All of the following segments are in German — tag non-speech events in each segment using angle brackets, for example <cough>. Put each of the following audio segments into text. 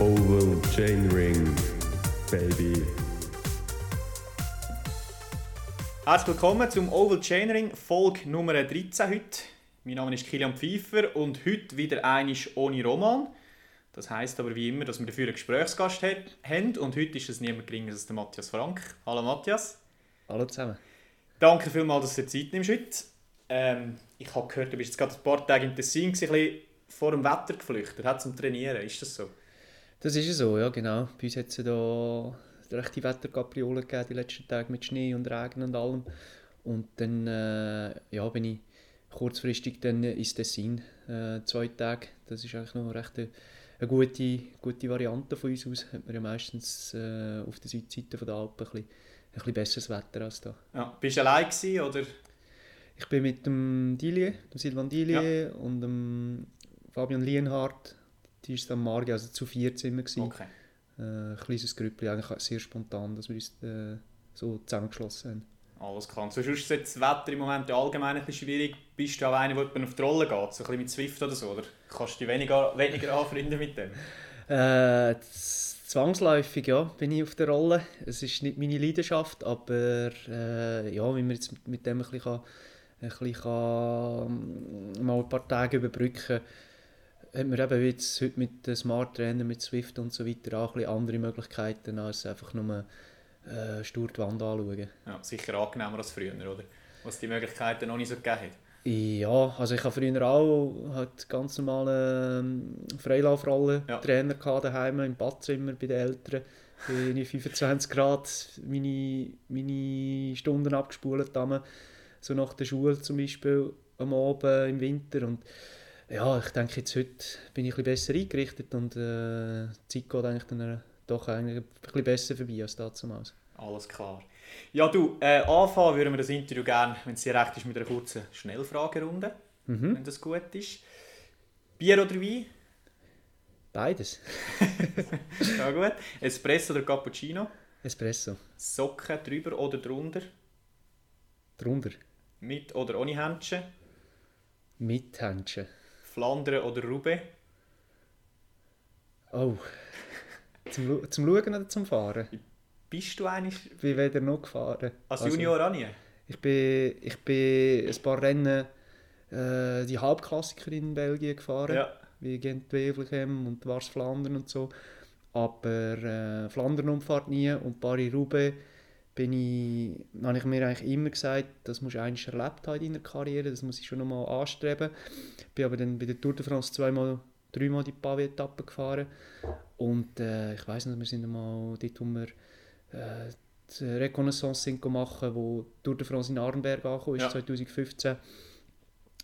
Oval Chain Ring, baby. Herzlich willkommen zum Oval Chainring, Folge Nummer 13 heute. Mein Name ist Kilian Pfeiffer und heute wieder einisch ohne Roman. Das heisst aber wie immer, dass wir dafür einen Gesprächsgast haben und heute ist es niemand geringer als der Matthias Frank. Hallo Matthias. Hallo zusammen. Danke vielmals, dass du dir Zeit nimmst heute. Ähm, ich habe gehört, du bist jetzt gerade ein paar Tage im Tessin, ein bisschen vor dem Wetter geflüchtet, hat zum Trainieren. Ist das so? Das ist so, ja genau. Bei uns hat es ja da rechte Wetterkapriolen gegeben die letzten Tage mit Schnee und Regen und allem. Und dann äh, ja, bin ich kurzfristig dann ins Tessin, äh, zwei Tage. Das ist eigentlich noch recht eine, eine gute, gute Variante von uns aus. Hat man ja meistens äh, auf der Südseite der Alpen ein bisschen, ein bisschen besseres Wetter als da. Ja. Bist du allein gewesen, oder? Ich bin mit dem Dilie, dem Silvan Dilie und dem Fabian Lienhardt, die ist am Morgen, also zu vier Zimmer gewesen. Okay. Äh, ein kleines Grüppli, eigentlich sehr spontan, dass wir uns äh, so zusammengeschlossen haben. Alles klar. So, sonst ist das Wetter im Moment ja allgemein ein bisschen schwierig. Bist du auch einer, der auf die Rolle geht, so ein bisschen mit Swift oder so? Oder kannst du dich weniger, weniger anfreunden mit dem? <laughs> Äh, zwangsläufig, ja, bin ich auf der Rolle. Es ist nicht meine Leidenschaft, aber äh, ja, wenn man jetzt mit, mit dem ein bisschen, kann, ein bisschen kann, mal ein paar Tage überbrücken kann, hat man eben jetzt heute mit den Smart Trainer, mit Swift und so weiter auch ein andere Möglichkeiten, als einfach nur äh, stur die Wand anschauen. Ja, sicher angenehmer als früher, oder? Was die Möglichkeiten noch nicht so gegeben hat. Ja, also ich habe früher auch halt ganz normale ähm, Freilaufrolle Ja. Daheim im Badzimmer bei den Eltern. Bin ich 25 Grad meine, meine Stunden abgespult so nach der Schule zum Beispiel am Abend im Winter und ja, ich denke jetzt heute bin ich ein bisschen besser eingerichtet und äh, die Zeit geht eigentlich dann äh, doch eigentlich ein bisschen besser vorbei als damals. Alles klar. Ja, du, äh, anfangen würden wir das Interview gerne, wenn es dir recht ist, mit einer kurzen Schnellfragerunde, Mhm. wenn das gut ist. Bier oder Wein? Beides. <laughs> Ja gut. Espresso oder Cappuccino? Espresso. Socken drüber oder drunter? Drunter. Mit oder ohne Händchen? Mit Händchen. Flandern oder Roubaix? Oh. Zum, zum Schauen oder zum Fahren? Bist du eigentlich Ich bin weder noch gefahren. als Also, Junior auch nie? Ich bin, ich bin ein paar Rennen äh, die Halbklassiker in Belgien gefahren. Ja. Wie Gent-Wevelgem und Wars Flandern und so. Aber äh, Flandern-Umfahrt nie und Paris-Roubaix bin ich, habe ich mir eigentlich immer gesagt, das musst du eigentlich erlebt haben in deiner Karriere, das muss ich schon nochmal anstreben. Bin aber dann bei der Tour de France zweimal, dreimal die Pavé-Etappe gefahren und äh, ich weiß nicht, wir sind einmal dort, wo wir äh, die Reconnaissance sind machen, wo die Tour de France in Arnberg angekommen ist, Ja. 2015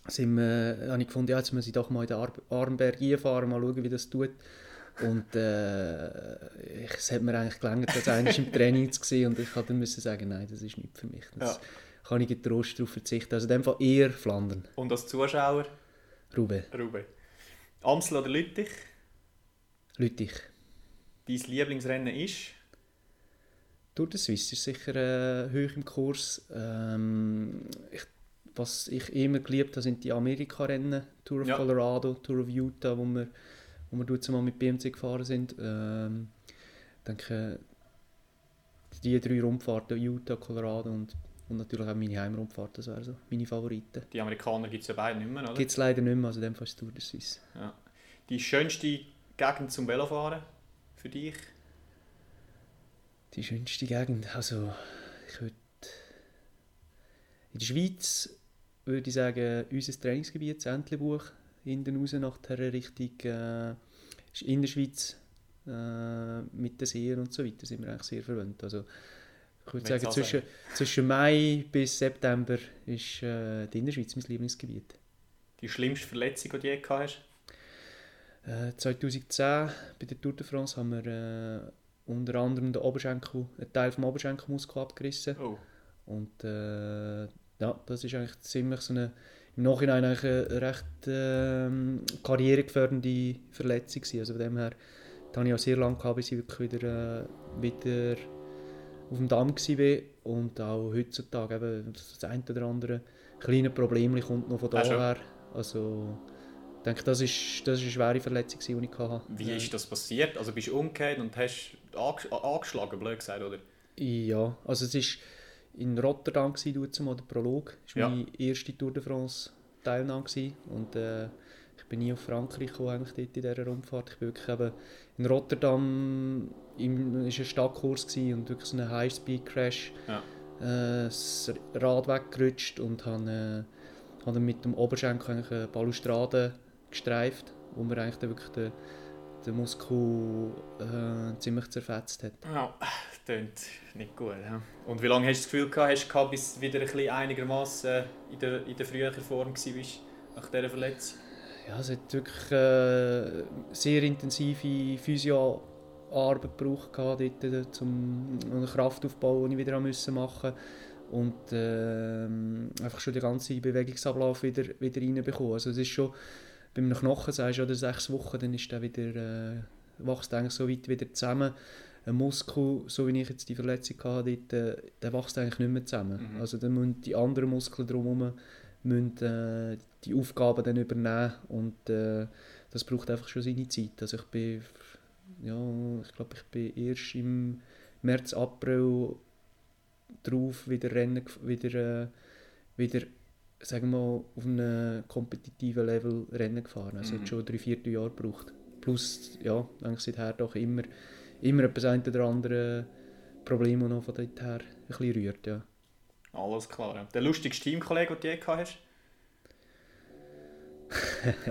sind wir, habe ich gefunden, ja, jetzt muss ich doch mal in den Ar Arnberg einfahren, mal schauen, wie das tut. Und äh, ich, es hat mir eigentlich gelangt, das eigentlich im Training zu sehen und ich musste dann müssen sagen, nein, das ist nicht für mich. Das Ja. kann ich getrost darauf verzichten. Also in dem Fall eher Flandern. Und als Zuschauer? Roubaix, Roubaix. Amstel oder Lüttich? Lüttich. Dein Lieblingsrennen ist? Tour de Suisse ist sicher äh, hoch im Kurs. Ähm, ich, was ich immer geliebt habe, sind die Amerika-Rennen. Tour of Ja. Colorado, Tour of Utah, wo wir, wo wir dort mal mit BMC gefahren sind. Ähm, denke, die drei Rundfahrten, Utah, Colorado und, und natürlich auch meine Heimrundfahrt, das wären so meine Favoriten. Die Amerikaner gibt es ja beide nicht mehr, oder? Gibt es leider nicht mehr, also in dem Fall ist Tour de Suisse. Ja. Die schönste Gegend zum Velofahren für dich? Die schönste Gegend, also ich würde in der Schweiz würde ich sagen, unser Trainingsgebiet, das Entlebuch, hinten raus nach der Richtung äh, in der Schweiz äh, mit den Seen und so weiter sind wir eigentlich sehr verwandt. Also ich würde sagen, also- zwischen, zwischen Mai bis September ist äh, die Innerschweiz mein Lieblingsgebiet. Die schlimmste Verletzung, die du je gehabt hast? Äh, 2010 bei der Tour de France haben wir äh, unter anderem den Oberschenkel, einen Teil vom Oberschenkelmuskel abgerissen. Oh. Und äh, ja, das ist eigentlich ziemlich so eine, im Nachhinein eigentlich eine recht ähm, karrieregefährdende Verletzung gewesen. Also von dem her, da habe ich auch sehr lange gehabt, bis ich wirklich wieder, äh, wieder auf dem Damm war. Und auch heutzutage eben das ein oder andere kleine Problem kommt noch von Ah, daher. Also denke, das ist, das ist eine schwere Verletzung, die ich hatte. Wie Äh, ist das passiert? Also bist du umgekehrt und hast anges angeschlagen, blöd gesagt, oder? Ja, also es war in Rotterdam, gewesen, zumal, der Prolog. Das war Ja. meine erste Tour de France Teilnahme. gewesen. Und äh, ich bin nie auf Frankreich gekommen, eigentlich dort in dieser Rundfahrt. Ich bin wirklich eben in Rotterdam, im, ist ein Stadtkurs gewesen und wirklich so ein High-Speed-Crash. Ja. Äh, das Rad weggerutscht und habe, äh, dann mit dem Oberschenkel eigentlich eine Balustrade gestreift, wo mir eigentlich dann wirklich den, den Muskel äh, ziemlich zerfetzt hat. Ja, klingt nicht gut. Ja. Und wie lange hast du das Gefühl gehabt, hast du gehabt, bis du wieder ein einigermaßen in der, in der früheren Form warst, nach dieser Verletzung? Ja, es hat wirklich äh, sehr intensive Physioarbeit gebraucht, gehabt, dort, äh, zum einen Kraftaufbau, den ich wieder machen und ähm, einfach schon den ganzen Bewegungsablauf wieder, wieder reinbekommen. Also es ist schon, bei einem Knochen sagst du, oder sechs Wochen, dann ist der wieder, äh, wächst eigentlich so weit wieder zusammen. Ein Muskel, so wie ich jetzt die Verletzung hatte, dort, äh, der wächst eigentlich nicht mehr zusammen. Mhm. Also dann müssen die anderen Muskeln drumherum müssen, äh, die Aufgaben dann übernehmen und äh, das braucht einfach schon seine Zeit. Also ich bin, ja, ich glaube, ich bin erst im März, April drauf wieder Rennen, wieder, äh, wieder sagen wir mal, auf einem kompetitiven Level Rennen gefahren. Also Mhm. hat schon drei, vier Jahre gebraucht. Plus, ja, eigentlich seither doch immer, immer etwas ein oder andere Problem, das noch von dort her ein bisschen rührt, ja. Alles klar. Der lustigste Teamkollege, den du je gehabt hast? <laughs>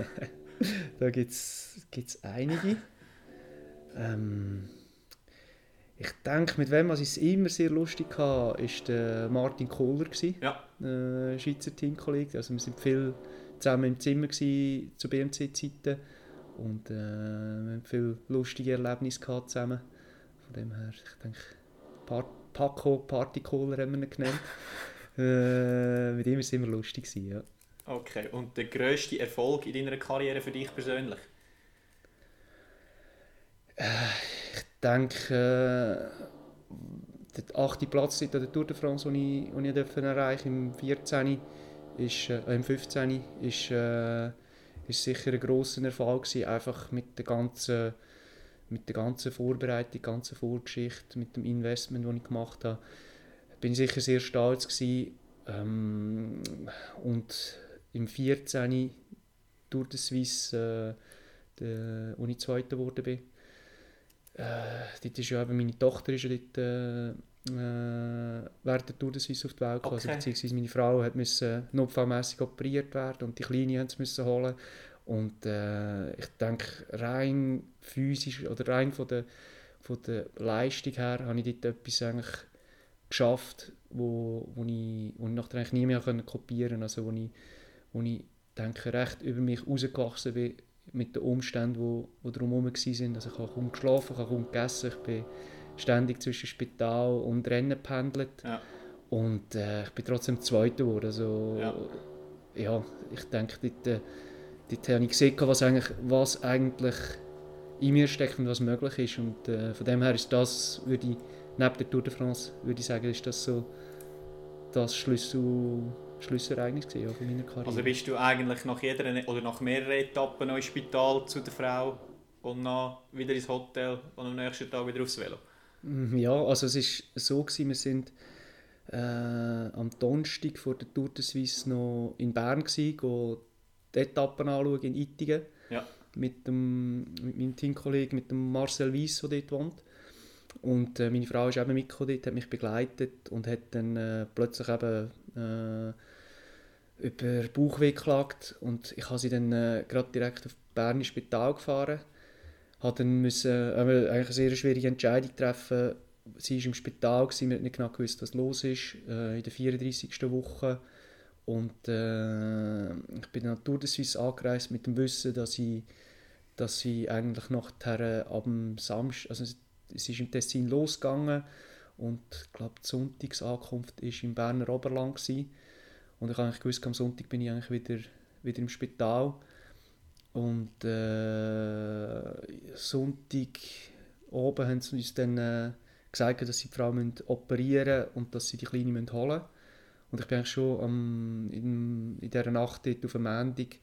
Da gibt es einige. ähm, ich denke, mit wem ich es immer sehr lustig hatte, war der Martin Kohler, gewesen, Ja. äh, Schweizer Teamkollege. Also wir waren viel zusammen im Zimmer gewesen, zu BMC-Zeiten und äh, wir haben viele lustige Erlebnisse gehabt zusammen. Von dem her, ich denke, Par Paco Party Kohler haben wir ihn genannt. <laughs> äh, mit ihm war es immer lustig. Gewesen, ja. Okay. Und der grösste Erfolg in deiner Karriere für dich persönlich? Ich denke, äh, der achte Platz in der Tour de France, den ich, den ich durfte erreichen im 14. Ist, äh, im 15. Ist, äh, ist sicher ein grosser Erfolg gewesen, einfach mit der ganzen mit der ganzen Vorbereitung, ganzen Vorgeschichte, mit dem Investment, das ich gemacht habe, bin ich sicher sehr stolz gewesen. Ähm, und im 14. Tour de Suisse, äh, der, wo ich Zweiter geworden bin, äh, dort ist ja eben meine Tochter ist ja dort, äh, äh, während der Tour de Suisse auf die Welt gekommen. Also, Okay. beziehungsweise meine Frau hat müssen notfallmässig operiert werden und die Kleine sie müssen holen. Und äh, ich denke, rein physisch oder rein von der, von der Leistung her habe ich dort etwas eigentlich geschafft, wo, wo, ich, wo ich nachher eigentlich nie mehr können kopieren konnte. Also wo ich, wo ich denke, recht über mich rausgewachsen bin mit den Umständen, wo, wo drumherum waren. Also ich habe kaum geschlafen, ich habe kaum gegessen, ich bin ständig zwischen Spital und Rennen gependelt. Ja. Und äh, ich bin trotzdem Zweiter geworden. Also, Ja. ja. ich denke, dort, äh, dort habe ich gesehen, was eigentlich, was eigentlich in mir steckt und was möglich ist. Und äh, von dem her ist das, würde ich, neben der Tour de France, würde ich sagen, ist das so das Schlüssel, Schlüssereignis gewesen, ja, von meiner Karriere. Also bist du eigentlich nach jeder oder nach mehreren Etappen noch ins Spital zu der Frau und dann wieder ins Hotel und am nächsten Tag wieder aufs Velo? Mm, Ja, also es ist so gewesen, wir sind äh, am Donnerstag vor der Tour de Suisse noch in Bern gsi, go die Etappen anschauen in Ittigen Ja. mit, dem, mit meinem Teamkollegen, mit dem Marcel Weiss, der dort wohnt. Und äh, meine Frau ist eben mitgekommen dort, hat mich begleitet und hat dann äh, plötzlich eben äh, über Bauchweh geklagt und ich habe sie dann äh, gerade direkt auf Bern ins Spital gefahren. Habe dann müssen, äh, eine sehr schwierige Entscheidung treffen. Sie war im Spital, gewesen, wir haben nicht genau gewusst, was los ist, äh, in der 34. Woche. Und äh, ich bin dann Tour de Suisse angereist mit dem Wissen, dass ich, dass ich eigentlich nachher ab dem Samstag, also es ist im Tessin losgegangen und ich glaube die Sonntagsankunft war im Berner Oberland gewesen. und ich habe gewusst, am Sonntag bin ich eigentlich wieder, wieder im Spital und äh, Sonntag oben haben sie uns dann äh, gesagt, dass sie die Frau müssen operieren müssen und dass sie die Kleine müssen holen müssen. Und ich bin eigentlich schon am, in, in dieser Nacht dort auf dem Montag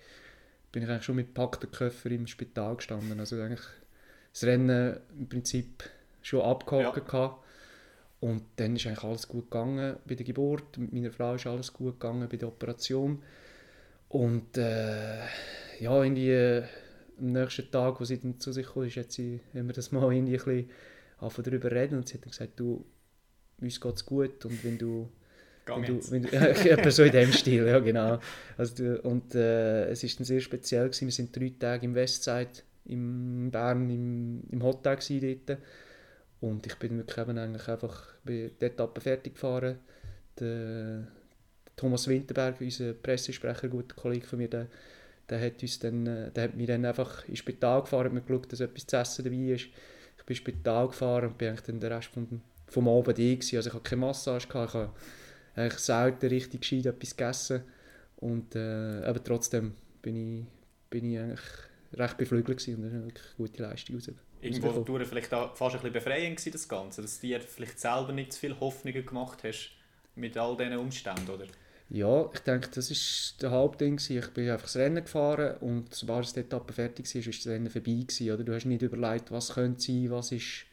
bin ich eigentlich schon mit gepackten Köffer im Spital gestanden. Also eigentlich das Rennen im Prinzip schon abgehakt ja. Und dann ist eigentlich alles gut gegangen bei der Geburt. Mit meiner Frau ist alles gut gegangen bei der Operation. Und äh, ja, irgendwie äh, am nächsten Tag, wo sie dann zu sich kam, ist, hat sie, haben wir das mal irgendwie ein bisschen darüber reden und sie hat dann gesagt, du, uns geht es gut und wenn du wenn du, wenn du, <laughs> ja, so in dem Stil, ja genau. Also, du, und äh, es war dann sehr speziell gewesen. Wir sind drei Tage im Westside, in Bern, im, im Hotel dort. Und ich bin wirklich eben eigentlich einfach bei der Etappe fertig gefahren. Der, Thomas Winterberg, unser Pressesprecher, guter Kollege von mir, der, der hat, uns dann, äh, der hat mich dann einfach ins Spital gefahren, hat mir geschaut, dass etwas zu essen dabei ist. Ich bin ins Spital gefahren und bin eigentlich dann den Rest vom, vom Abend ein. Also ich hatte keine Massage, gehabt, ich habe eigentlich selten richtig gescheit etwas gegessen. Und äh, aber trotzdem bin ich, bin ich eigentlich recht beflügelt gewesen und das ist eine gute Leistung raus. Irgendwo durch vielleicht auch fast ein bisschen befreiend gewesen, das Ganze, dass du dir vielleicht selber nicht zu viele Hoffnungen gemacht hast mit all diesen Umständen, oder? Ja, ich denke, das war der Hauptding. Ich bin einfach das Rennen gefahren und sobald die Etappe fertig war, war das Rennen vorbei. Gewesen, oder? Du hast nicht überlegt, was könnte sein, was ist...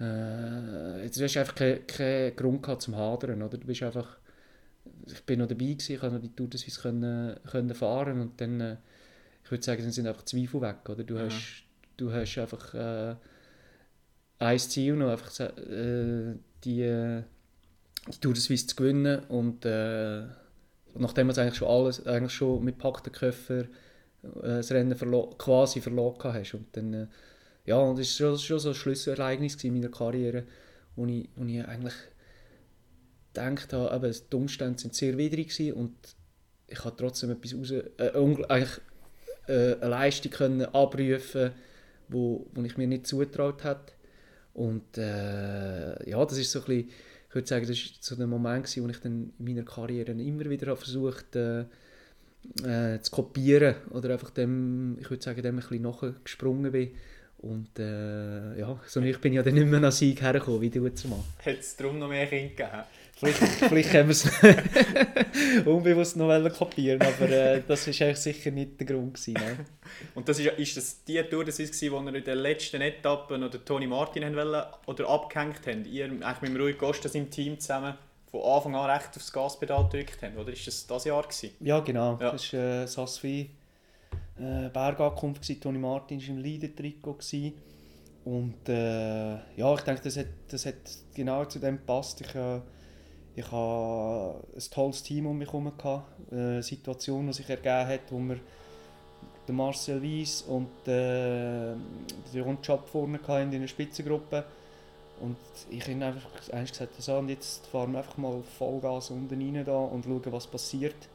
Äh, jetzt hast du einfach keinen kein Grund gehabt zum Hadern. Oder? Du bist einfach... Ich bin noch dabei, gewesen, ich konnte die Tour de Suisse können, können fahren und dann... Äh, ich würde sagen, dann sind einfach Zweifel weg. Oder? Du, mhm. hast, du hast einfach äh, ein Ziel noch, einfach äh, die, die Tour de Suisse zu gewinnen und... Nachdem du eigentlich schon alles, eigentlich schon mit packten Köffer äh, das Rennen verlo quasi verloren hast. Und dann, äh, ja, und das war schon, schon so ein Schlüsselereignis in meiner Karriere, wo ich, wo ich eigentlich gedacht habe, eben, die Umstände sind sehr widrig und ich habe trotzdem etwas raus, äh, eigentlich, äh, eine Leistung können abrufen wo, wo ich mir nicht zutraut habe. Und äh, ja, das ist so ein bisschen ich würde sagen, das war so der Moment, wo ich dann in meiner Karriere immer wieder versucht äh, äh, zu kopieren oder einfach dem, ich würde sagen, dem ein bisschen nachgesprungen bin. Und äh, ja, so ich bin ja dann nicht mehr nach Sieg hergekommen, wie du zu machen. Hätte es darum noch mehr Kinder gegeben? Vielleicht, vielleicht haben wir es unbewusst noch kopieren aber äh, das war eigentlich sicher nicht der Grund. Gewesen, ne? Und das ist, ist das die Tour, das ist, wo ihr in den letzten Etappen oder Toni Martin haben wollen, oder abgehängt habt? Ihr eigentlich mit dem Rui Costa im Team zusammen von Anfang an recht aufs Gaspedal gedrückt habt, oder ist das das Jahr gewesen? Ja, genau. Ja. Das war äh, Sasvi äh, Bergankunft, Toni Martin war im Leader-Trikot. Und äh, ja, ich denke, das hat, das hat genau zu dem gepasst. Ich, äh, ich hatte ein tolles Team um mich herum, eine Situation, die sich ergeben hat, wo wir den Marcel Weiss und äh, den Ron Chap vorne in einer Spitzengruppe. Und ich habe einfach gesagt, so, und jetzt fahren wir einfach mal Vollgas unten rein da und schauen, was passiert.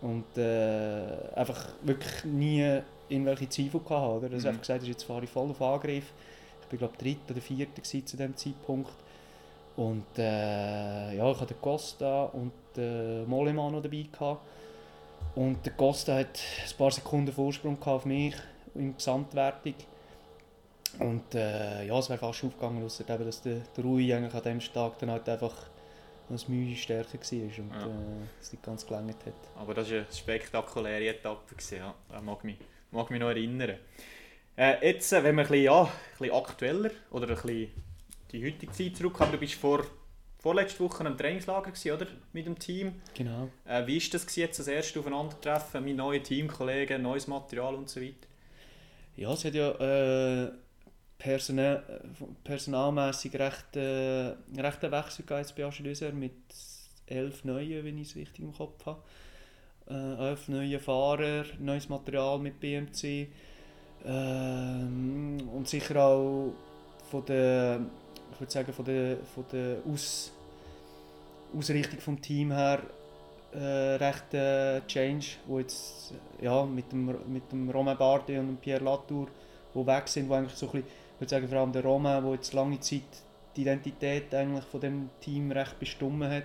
Und äh, einfach wirklich nie irgendwelche Zweifel gehabt. Oder? Also mhm. einfach gesagt, jetzt fahre ich voll auf Angriff. Ich war glaube dritter oder vierter zu diesem Zeitpunkt. Und äh, ja, ich hatte Costa und äh, Moleman noch dabei. Gehabt. Und der Costa hat ein paar Sekunden Vorsprung auf mich in Gesamtwertung. Und äh, ja, es wäre fast aufgegangen, ausser eben, dass der, der Rui eigentlich an diesem Tag dann halt einfach das Mühe stärker war und ja. äh, es nicht ganz gelangt hat. Aber das war eine spektakuläre Etappe, ja. Ich mag mich, mag mich noch erinnern. Äh, jetzt, äh, wenn wir ein bisschen, ja, ein bisschen aktueller oder ein bisschen die heutige Zeit zurückkommen, du bist vor, vorletzte Woche am Trainingslager gewesen, oder? mit dem Team. Genau. Äh, wie war das jetzt, das erste Aufeinandertreffen mit neuen Teamkollegen, neues Material und so weiter? Ja, es hat ja... Äh personell, personalmäßig recht, äh, recht einen Wechsel jetzt bei Aschelöser mit elf neuen, wenn ich es richtig im Kopf habe. Äh, elf neue Fahrer, neues Material mit BMC ähm, und sicher auch von der, ich würde sagen, von der, von der Aus, Ausrichtung vom Team her äh, recht äh, Change, wo jetzt ja, mit dem, mit dem Romain Bardet und dem Pierre Latour, wo weg sind, wo eigentlich so ein bisschen ich würde sagen, vor allem der Roman, der jetzt lange Zeit die Identität eigentlich von dem Team recht bestimmt hat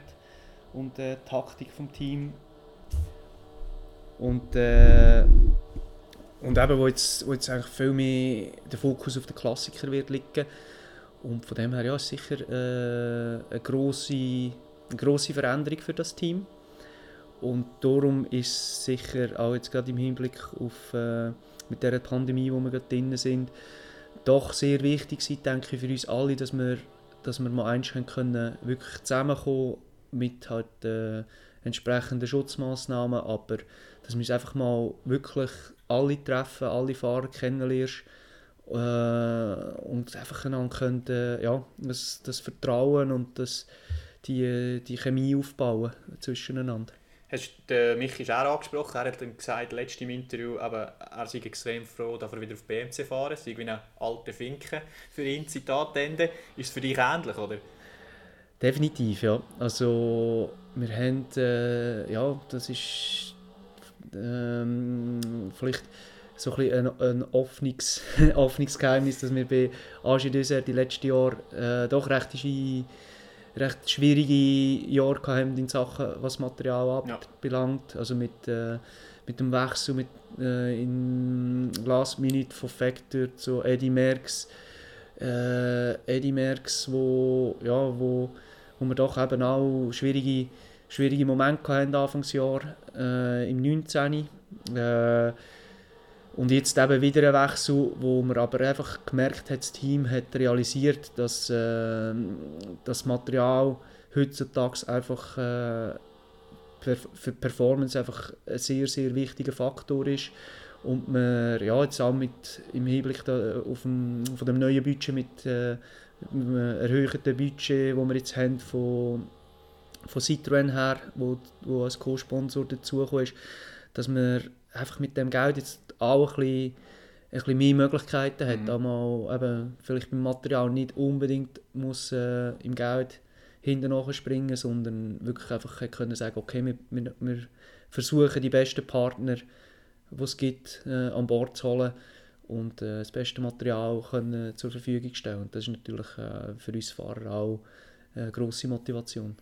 und äh, die Taktik vom Team. Und, äh, und eben, wo jetzt, wo jetzt eigentlich viel mehr der Fokus auf den Klassiker wird liegen. Und von dem her ja, ist sicher äh, eine, grosse, eine grosse Veränderung für das Team. und darum ist sicher auch jetzt gerade im Hinblick auf äh, mit der Pandemie, wo wir gerade drin sind, doch sehr wichtig sein, denke ich, für uns alle, dass wir, dass wir mal eins können, wirklich zusammenkommen mit halt äh, entsprechenden Schutzmaßnahmen, aber dass wir uns einfach mal wirklich alle treffen, alle Fahrer kennenlernst äh, und einfach einander äh, ja, das, das Vertrauen und das, die, die Chemie aufbauen zwischeneinander. Hast du Michi auch angesprochen? Er hat dann gesagt, letztes im Interview, aber er sei extrem froh, dass er wieder auf BMC fahren sei wie eine alte Finke für ihn, Zitat Ende. Ist es für dich ähnlich, oder? Definitiv, ja. Also, wir haben, äh, ja, das ist ähm, vielleicht so ein, ein, ein offenes, <laughs> offenes Geheimnis, dass wir bei AG Dessert die letzten Jahre äh, doch recht, recht schwierige Jahre haben in Sachen, was Material anbelangt. Ja. Also mit, äh, mit dem Wechsel mit, äh, in Last Minute von Factor zu Eddie Merckx. Äh, Eddie Merckx, wo, ja, wo, wo wir doch eben auch schwierige, schwierige Momente hatten Anfangsjahr äh, im 19. Äh, und jetzt eben wieder ein Wechsel, wo man aber einfach gemerkt hat, das Team hat realisiert, dass äh, das Material heutzutage einfach äh, für Performance einfach ein sehr, sehr wichtiger Faktor ist. Und man ja, jetzt auch mit, im Hinblick da, auf dem, von dem neuen Budget, mit äh, einem erhöhten Budget, das wir jetzt haben von, von Citroën her, wo, wo als Co-Sponsor dazugekommen ist, dass man einfach mit dem Geld jetzt auch ein bisschen, ein bisschen mehr Möglichkeiten hat. Mhm. Mal eben, vielleicht beim Material nicht unbedingt muss äh, im Geld hinten springen, sondern wirklich einfach können sagen, okay, wir, wir, wir versuchen die besten Partner, die es gibt, äh, an Bord zu holen und äh, das beste Material können zur Verfügung stellen. Und das ist natürlich äh, für uns Fahrer auch eine grosse Motivation.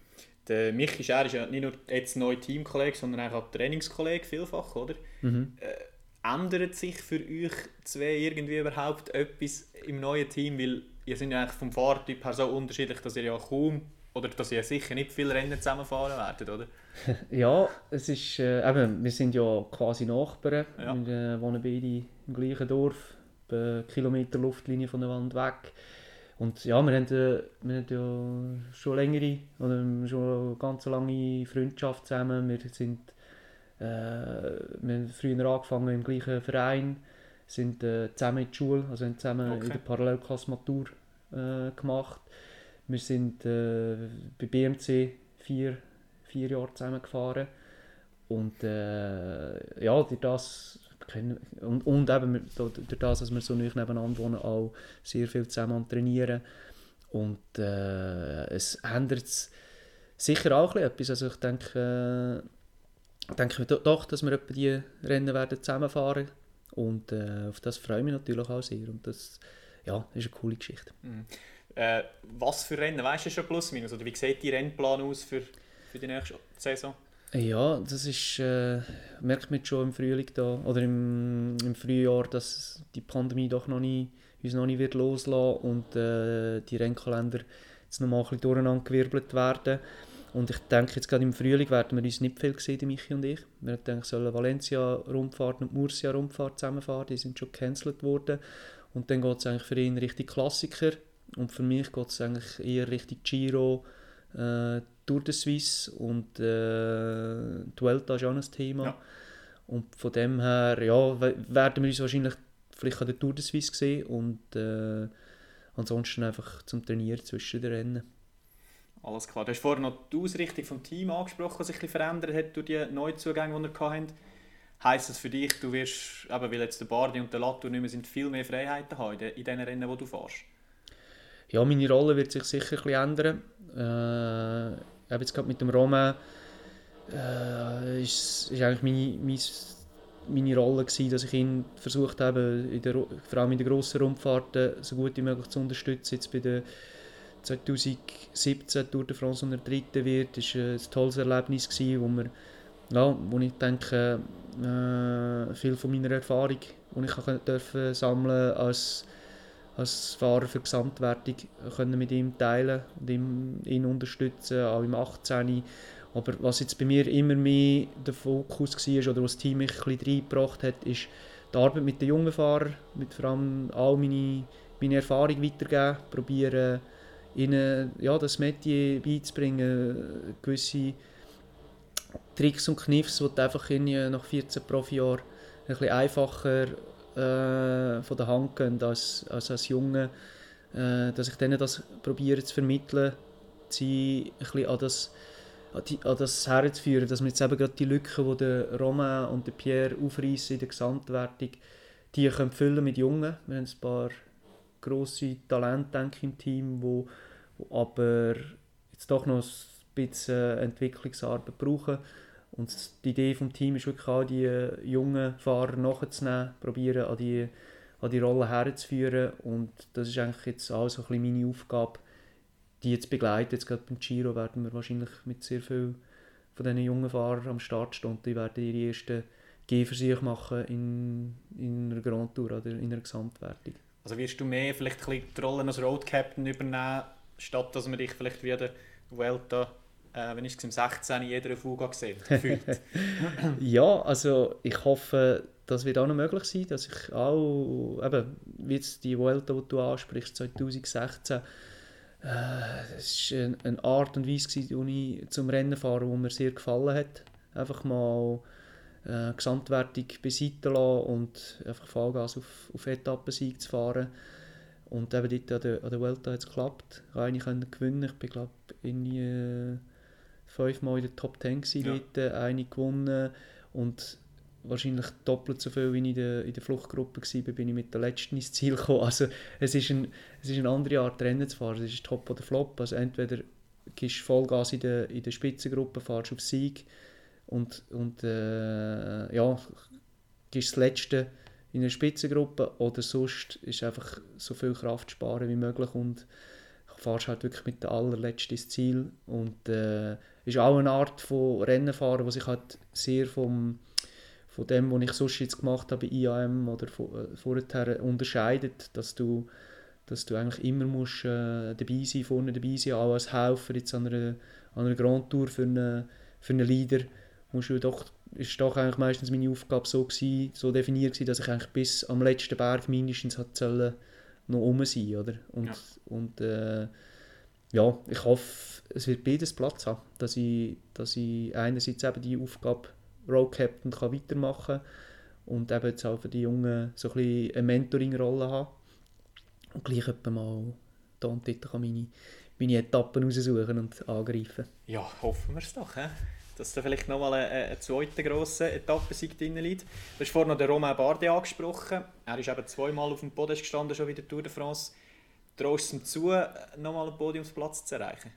Der Michi Scher ist ja nicht nur jetzt neuer Teamkollege, sondern auch Trainingskollege vielfach, oder? Mhm. Äh, ändert sich für euch zwei irgendwie überhaupt etwas im neuen Team? Weil ihr seid ja eigentlich vom Fahrtyp her so unterschiedlich, dass ihr ja kaum oder dass ihr sicher nicht viele Rennen zusammenfahren werdet, oder? <laughs> ja, es ist, äh, eben, wir sind ja quasi Nachbarn. Ja. Wir äh, wohnen beide im gleichen Dorf, eine Kilometer Luftlinie von der Wand weg. Und ja, wir haben, äh, wir haben ja schon längere, oder schon eine ganz lange Freundschaft zusammen. Wir sind äh, wir haben früher angefangen im gleichen Verein, sind äh, zusammen in der Schule, also haben zusammen okay. in der Parallelklasse Matur äh, gemacht. Wir sind äh, bei BMC vier, vier Jahre zusammen gefahren und äh, ja, durch das und, und eben durch das, dass wir so nicht nebeneinander wohnen, auch sehr viel zusammen trainieren. Und äh, es ändert sicher auch etwas. Also ich denke, denke doch, dass wir etwa die Rennen werden zusammenfahren und äh, auf das freue ich mich natürlich auch sehr. Und das ja, ist eine coole Geschichte. Mhm. Äh, was für Rennen, weißt du schon plus minus? Oder wie sieht die Rennplan aus für, für die nächste Saison? Ja, das ist, äh, merkt man schon im Frühling da, oder im, im Frühjahr, dass die Pandemie doch noch nie, uns noch nicht wird loslassen und äh, die Rennkalender jetzt noch mal ein bisschen durcheinander gewirbelt werden. Und ich denke, jetzt gerade im Frühling werden wir uns nicht viel sehen, Michi und ich. Wir haben gedacht, sollen Valencia-Rundfahrt und Murcia-Rundfahrt zusammenfahren, die sind schon gecancelt worden. Und dann geht es eigentlich für ihn Richtung Klassiker und für mich geht es eigentlich eher Richtung Giro, äh, Tour de Suisse und äh, die Vuelta ist auch ein Thema. Ja. Und von dem her ja, werden wir uns wahrscheinlich vielleicht an der Tour de Suisse sehen und äh, ansonsten einfach zum Trainieren zwischen den Rennen. Alles klar. Du hast vorhin noch die Ausrichtung des Teams angesprochen, die sich ein verändert hat durch die Neuzugänge, die wir hatten. Heisst das für dich, du wirst, eben, weil jetzt der Bardi und der Latour nicht mehr sind, viel mehr Freiheiten haben in den Rennen, die du fährst? Ja, meine Rolle wird sich sicher bisschen ändern. Äh, jetzt gerade mit dem Roman äh, ist, ist eigentlich meine, meine, meine Rolle gewesen, dass ich ihn versucht habe, in der, vor allem in den grossen Rundfahrten so gut wie möglich zu unterstützen. Jetzt bei der 2017 Tour de France und der dritte wird, ist ein tolles Erlebnis gewesen, wo, wir, ja, wo ich denke, äh, viel von meiner Erfahrung, die ich dürfen sammeln als als Fahrer für Gesamtwertung können mit ihm teilen und ihm, ihn unterstützen, auch im 18. Aber was jetzt bei mir immer mehr der Fokus war oder was das Team mich ein reingebracht hat, ist die Arbeit mit den jungen Fahrern, mit vor allem all meine, meine Erfahrung weitergeben, probieren ihnen ja, das Metier beizubringen, gewisse Tricks und Kniffs, die du einfach nach 14 Profijahren ein bisschen einfacher äh, von der Hand gehen als, als als Junge, äh, dass ich denen das probiere zu vermitteln, sie ein bisschen an das, an, die, an das herzuführen, dass wir jetzt eben gerade die Lücken, die der Romain und der Pierre aufreißen in der Gesamtwertung, die können füllen mit Jungen. Wir haben ein paar grosse Talente denke ich, im Team, wo, aber jetzt doch noch ein bisschen Entwicklungsarbeit brauchen. Und die Idee des Teams ist wirklich auch, die jungen Fahrer nachzunehmen, probieren an die, an die Rolle herzuführen. Und das ist eigentlich jetzt auch so ein bisschen meine Aufgabe, die jetzt begleiten. Jetzt gerade beim Giro werden wir wahrscheinlich mit sehr vielen von diesen jungen Fahrern am Start stehen. Die werden ihre ersten Gehversuche machen in, in einer Grand Tour oder in einer Gesamtwertung. Also wirst du mehr vielleicht die Rolle als Road Captain übernehmen, statt dass man dich vielleicht wie der Vuelta, äh, wenn ich es im 16 in jeder Fuga gesehen <laughs> ja, also ich hoffe, das wird auch noch möglich sein, dass ich auch, eben, wie jetzt die Vuelta, die du ansprichst, 2016, es war eine Art und Weise zum Rennen fahren, die mir sehr gefallen hat. Einfach mal äh, Gesamtwertung beiseite lassen und einfach Vollgas auf, auf Etappensieg zu fahren. Und eben dort an der, an der Welta hat es geklappt. Ich konnte eine gewinnen. Ich bin, glaube ich, äh, fünfmal in der Top 10 gewesen, ja. dort, äh, eine gewonnen. Und wahrscheinlich doppelt so viel, wie ich in der, in der Fluchtgruppe war, bin ich mit der letzten ins Ziel gekommen. Also es ist, ein, es ist eine andere Art Rennen zu fahren. Es ist Top oder Flop. Also entweder gehst du Vollgas in der, in der Spitzengruppe, fahrst auf Sieg und, und äh, ja, gibst das Letzte in einer Spitzengruppe oder sonst ist einfach so viel Kraft sparen wie möglich und fahrst halt wirklich mit der allerletzten Ziel und äh, ist auch eine Art von Rennenfahren, was sich halt sehr vom von dem, was ich sonst jetzt gemacht habe bei IAM oder äh, vorher unterscheidet, dass du dass du eigentlich immer musst, äh, dabei sein, vorne dabei sein, auch als Helfer jetzt an einer, an einer Grand Tour für einen, für einen Leader musst du doch, ist doch eigentlich meistens meine Aufgabe so, gewesen, so definiert gewesen, dass ich eigentlich bis am letzten Berg mindestens hat sollen, noch um sein, oder? Und, ja. und äh, ja, ich hoffe, es wird beides Platz haben, dass ich, dass ich einerseits eben die Aufgabe Road Captain kann weitermachen und eben jetzt auch für die Jungen so ein bisschen eine Mentoring-Rolle haben und gleich mal da und dort kann meine, meine Etappen raussuchen und angreifen. Ja, hoffen wir es doch. He? Dass da vielleicht nochmal ein, ein zweiter grosser Etappensieg drin liegt. Du hast vorhin noch den Romain Bardet angesprochen. Er ist eben zweimal auf dem Podest gestanden, schon wieder Tour de France. Traust du ihm zu, nochmal einen Podiumsplatz zu erreichen?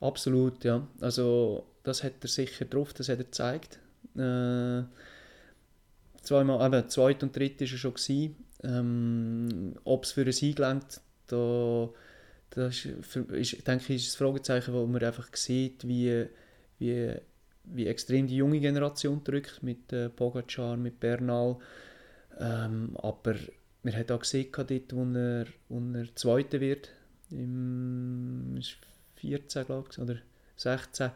Absolut, ja. Also das hat er sicher drauf, das hat er gezeigt. Äh, zweimal, eben, zweit und dritt war er schon. Ähm, Ob es für einen Sieg lenkt, da, das ist, für, ist, denke ich, ist ein Fragezeichen, wo man einfach sieht, wie wie, wie extrem die junge Generation drückt mit äh, Pogacar, mit Bernal. Ähm, aber wir haben auch gesehen, dort, wo er, wo er Zweiter wird, im 14, glaube ich, oder 16.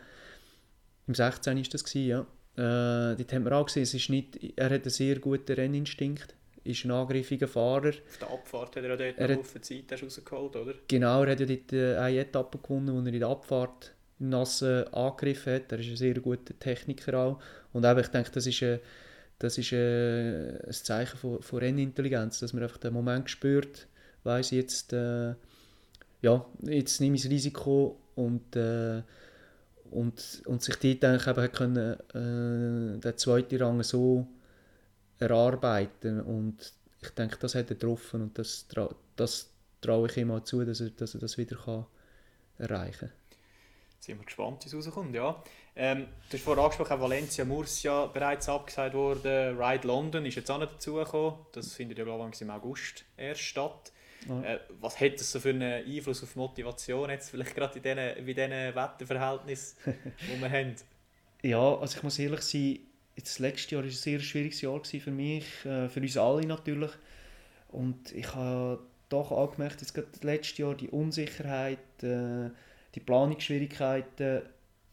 Im 16 war das, gewesen, ja. Äh, dort haben wir auch gesehen, es ist nicht, er hat einen sehr guten Renninstinkt, ist ein angriffiger Fahrer. Auf der Abfahrt hat er ja dort er hat, Zeit rausgeholt, oder? Genau, er hat ja dort äh, eine Etappe gewonnen, wo er in der Abfahrt Nassen angegriffen hat. Er ist ein sehr guter Techniker auch. Und eben, ich denke, das ist, ein, das ist ein, Zeichen von, von Rennintelligenz, dass man einfach den Moment spürt, weiß jetzt, äh, ja, jetzt nehme ich das Risiko und, äh, und, und sich dort eigentlich eben können, äh, den zweiten Rang so erarbeiten und ich denke, das hat er getroffen und das, das traue ich ihm auch zu, dass er, dass er das wieder kann erreichen kann sind wir gespannt, wie es rauskommt. Ja. Ähm, du hast vorhin angesprochen, Valencia Murcia bereits abgesagt worden. Ride London ist jetzt auch nicht dazugekommen. Das findet ja, glaube ich, im August erst statt. Ja. Äh, was hat das so für einen Einfluss auf Motivation jetzt vielleicht gerade in diesen, in diesen Wetterverhältnissen, <laughs> die wir haben? Ja, also ich muss ehrlich sein, das letzte Jahr war ein sehr schwieriges Jahr für mich, äh, für uns alle natürlich. Und ich habe doch auch gemerkt, jetzt gerade das letzte Jahr die Unsicherheit, äh, die Planungsschwierigkeiten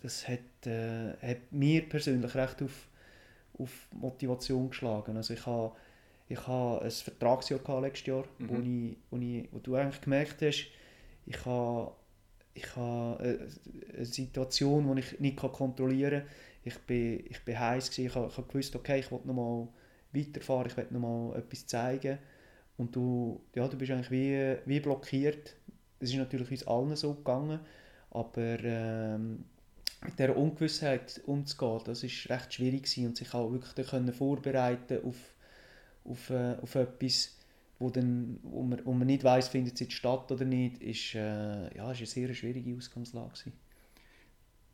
das hat, äh, hat mir persönlich recht auf, auf Motivation geschlagen. Also ich habe ich habe ein Vertragsjahr gehabt letztes Jahr, mhm. wo, ich, wo, ich, wo du eigentlich gemerkt hast, ich habe, ich habe eine Situation, die ich nicht kontrollieren kann. Ich bin, ich bin heiß, ich habe, ich habe gewusst, okay, ich will noch mal weiterfahren, ich will noch mal etwas zeigen. Und du, ja, du bist eigentlich wie, wie blockiert. Es ist natürlich uns allen so gegangen, aber ähm, mit dieser Ungewissheit umzugehen, das ist recht schwierig gewesen und sich auch wirklich können vorbereiten auf, auf, äh, auf etwas, wo, dann, wo, man, wo man nicht weiß, findet es jetzt statt oder nicht, ist, äh, ja, ist eine sehr schwierige Ausgangslage gewesen.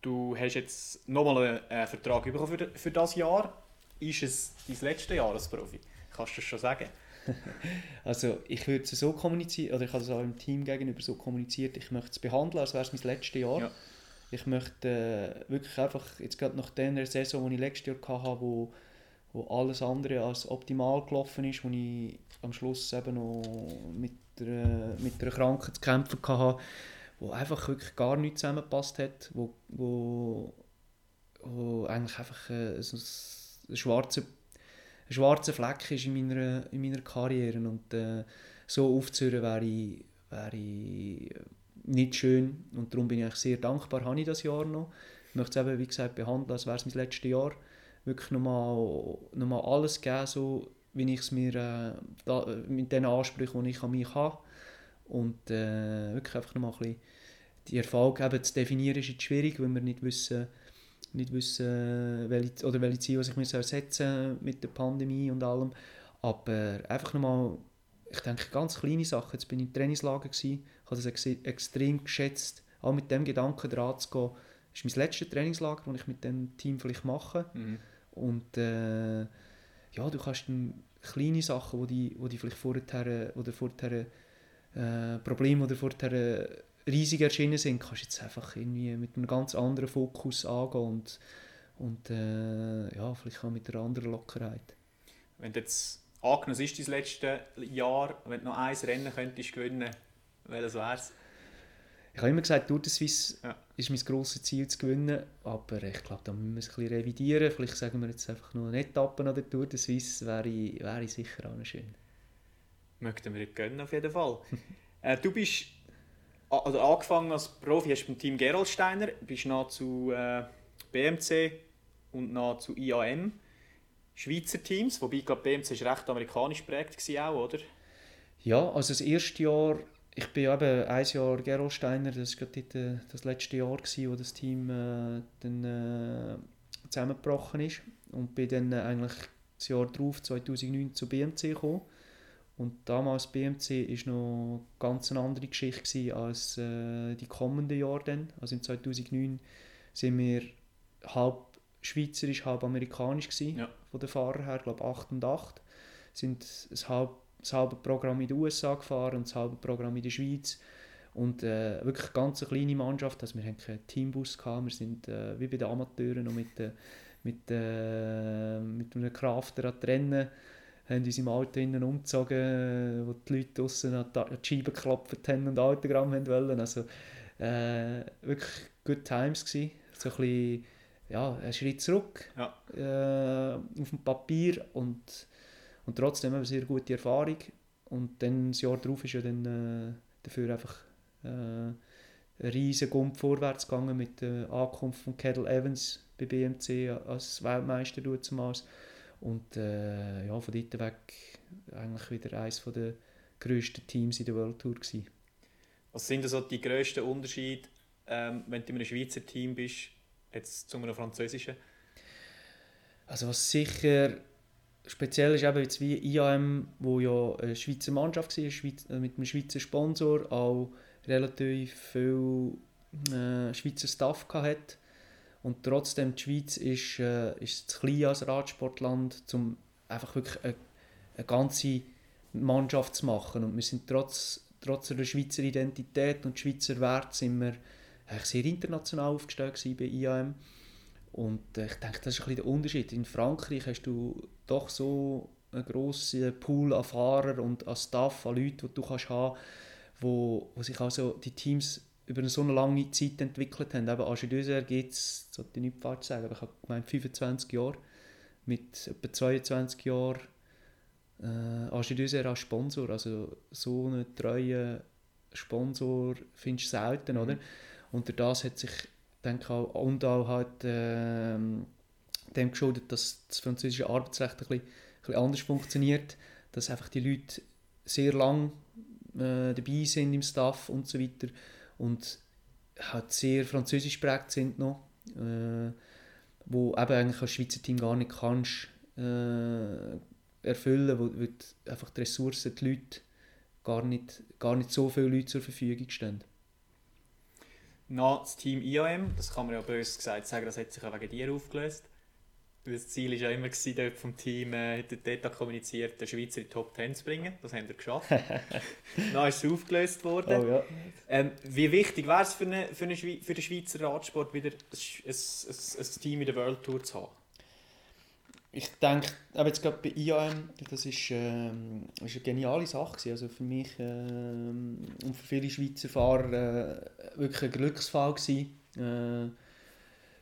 Du hast jetzt nochmal einen Vertrag bekommen für, für das Jahr. Ist es dein letztes Jahr als Profi? Kannst du das schon sagen? <laughs> also ich würde es so kommunizieren, oder ich habe es auch im Team gegenüber so kommuniziert, ich möchte es behandeln, als wäre es mein letztes Jahr. Ja. Ich möchte äh, wirklich einfach, jetzt gerade nach der Saison, die ich letztes Jahr hatte, wo, wo alles andere als optimal gelaufen ist, wo ich am Schluss eben noch mit der, mit der Krankheit zu kämpfen hatte, wo einfach wirklich gar nichts zusammengepasst hat, wo, wo, wo eigentlich einfach äh, ein, ein schwarzer schwarzer Fleck ist in meiner, in meiner Karriere und äh, so aufzuhören wäre, wäre nicht schön und darum bin ich sehr dankbar, habe ich das Jahr noch. Ich möchte es eben, wie gesagt, behandeln, als wäre es mein letztes Jahr. Wirklich nochmal, nochmal alles geben, so wie ich es mir äh, da, mit den Ansprüchen, die ich an mich habe. Und äh, wirklich einfach nochmal ein bisschen die Erfolg eben zu definieren, ist jetzt schwierig, weil wir nicht wissen, nicht wissen, welche, oder welche Ziele ich mir setzen mit der Pandemie und allem. Aber einfach nochmal, ich denke, ganz kleine Sachen. Jetzt bin ich im Trainingslager, gewesen, ich habe das ex extrem geschätzt, auch mit dem Gedanken dran zu gehen. Das ist mein letztes Trainingslager, das ich mit dem Team vielleicht mache. Mhm. Und äh, ja, du kannst dann kleine Sachen, wo die, wo die vielleicht vorher, oder vorher äh, Probleme oder vorher riesig erschienen sind, kannst du jetzt einfach irgendwie mit einem ganz anderen Fokus angehen und, und äh, ja, vielleicht auch mit einer anderen Lockerheit. Wenn du jetzt angenommen, ist dein letztes Jahr, wenn du noch ein Rennen könntest gewinnen, welches wäre es? Ich habe immer gesagt, Tour de Suisse ja. ist mein grosses Ziel zu gewinnen, aber ich glaube, da müssen wir es ein bisschen revidieren. Vielleicht sagen wir jetzt einfach nur eine Etappe an der Tour de Suisse, wäre, wäre sicher auch schön. Möchten wir gönnen auf jeden Fall. <laughs> äh, du bist also angefangen als Profi hast du beim Team Gerolsteiner, bist nach zu äh, BMC und nach zu IAM. Schweizer Teams, wobei ich glaube, BMC ist recht amerikanisch geprägt auch, oder? Ja, also das erste Jahr, ich bin eben ein Jahr Gerolsteiner, das war gerade das letzte Jahr, gewesen, wo das Team äh, dann äh, zusammengebrochen ist und bin dann eigentlich das Jahr darauf, 2009, zu BMC gekommen und damals BMC ist noch ganz eine andere Geschichte als äh, die kommenden Jahre dann. Also im 2009 sind wir halb schweizerisch, halb amerikanisch gewesen, ja. von den Fahrern her, glaube 8 und 8. Sind ein halb, das halbe Programm in den USA gefahren und das halbe Programm in der Schweiz. Und äh, wirklich eine ganz kleine Mannschaft, also wir hatten keinen Teambus, gehabt, wir sind äh, wie bei den Amateuren noch mit, äh, mit, äh, mit einem Crafter an Rennen haben uns im Auto innen umgezogen, wo die Leute draußen an die Scheibe geklopft haben und Autogramm wollen. Also äh, wirklich good times gewesen. So ein bisschen, ja, ein Schritt zurück ja. äh, auf dem Papier und, und trotzdem eine sehr gute Erfahrung. Und dann das Jahr darauf ist ja dann äh, dafür einfach äh, ein riesen Gump vorwärts gegangen mit der Ankunft von Kettle Evans bei BMC als Weltmeister damals. Und äh, ja, von dort weg eigentlich wieder eines der grössten Teams in der World Tour gewesen. Was sind also die grössten Unterschiede, ähm, wenn du in einem Schweizer Team bist, jetzt zu einem französischen? Also was sicher speziell ist eben jetzt wie IAM, wo ja eine Schweizer Mannschaft war, äh, mit einem Schweizer Sponsor, auch relativ viel äh, Schweizer Staff hatte und trotzdem, die Schweiz ist, äh, ist zu klein als Radsportland, um einfach wirklich eine, eine ganze Mannschaft zu machen. Und wir sind trotz, trotz der Schweizer Identität und Schweizer Wert sind wir eigentlich sehr international aufgestellt bei IAM. Und äh, ich denke, das ist ein bisschen der Unterschied. In Frankreich hast du doch so einen grossen Pool an Fahrern und an Staff, an Leuten, die du kannst haben wo, wo sich also die Teams über so eine lange Zeit entwickelt haben. Eben Agi Döser gibt es, sollte ich nicht falsch sagen, aber ich habe gemeint 25 Jahre, mit etwa 22 Jahren äh, Agi Döser als Sponsor, also so einen treuen Sponsor findest du selten, oder? Und das hat sich, denke auch, und auch halt äh, dem geschuldet, dass das französische Arbeitsrecht ein bisschen, ein bisschen anders funktioniert, dass einfach die Leute sehr lang äh, dabei sind im Staff und so weiter und halt sehr französisch geprägt sind noch, äh, wo eben eigentlich als Schweizer Team gar nicht kannst äh, erfüllen, wo, wo einfach die Ressourcen, die Leute gar nicht, gar nicht so viele Leute zur Verfügung stehen. Na, das Team IAM, das kann man ja bös gesagt sagen, das hat sich ja wegen dir aufgelöst. Das Ziel war ja immer, gewesen, dort vom Team äh, dort kommuniziert, den Schweizer in die Top 10 zu bringen. Das haben wir geschafft. <laughs> Dann ist es aufgelöst worden. Oh, ja. ähm, wie wichtig wäre es für, eine, für, eine Schwe für den Schweizer Radsport, wieder ein, ein, ein, ein Team in der World Tour zu haben? Ich denke, aber jetzt gerade bei IAM, das ist, ähm, ist eine geniale Sache gewesen. Also für mich ähm, und für viele Schweizer Fahrer äh, wirklich ein Glücksfall gewesen. Äh,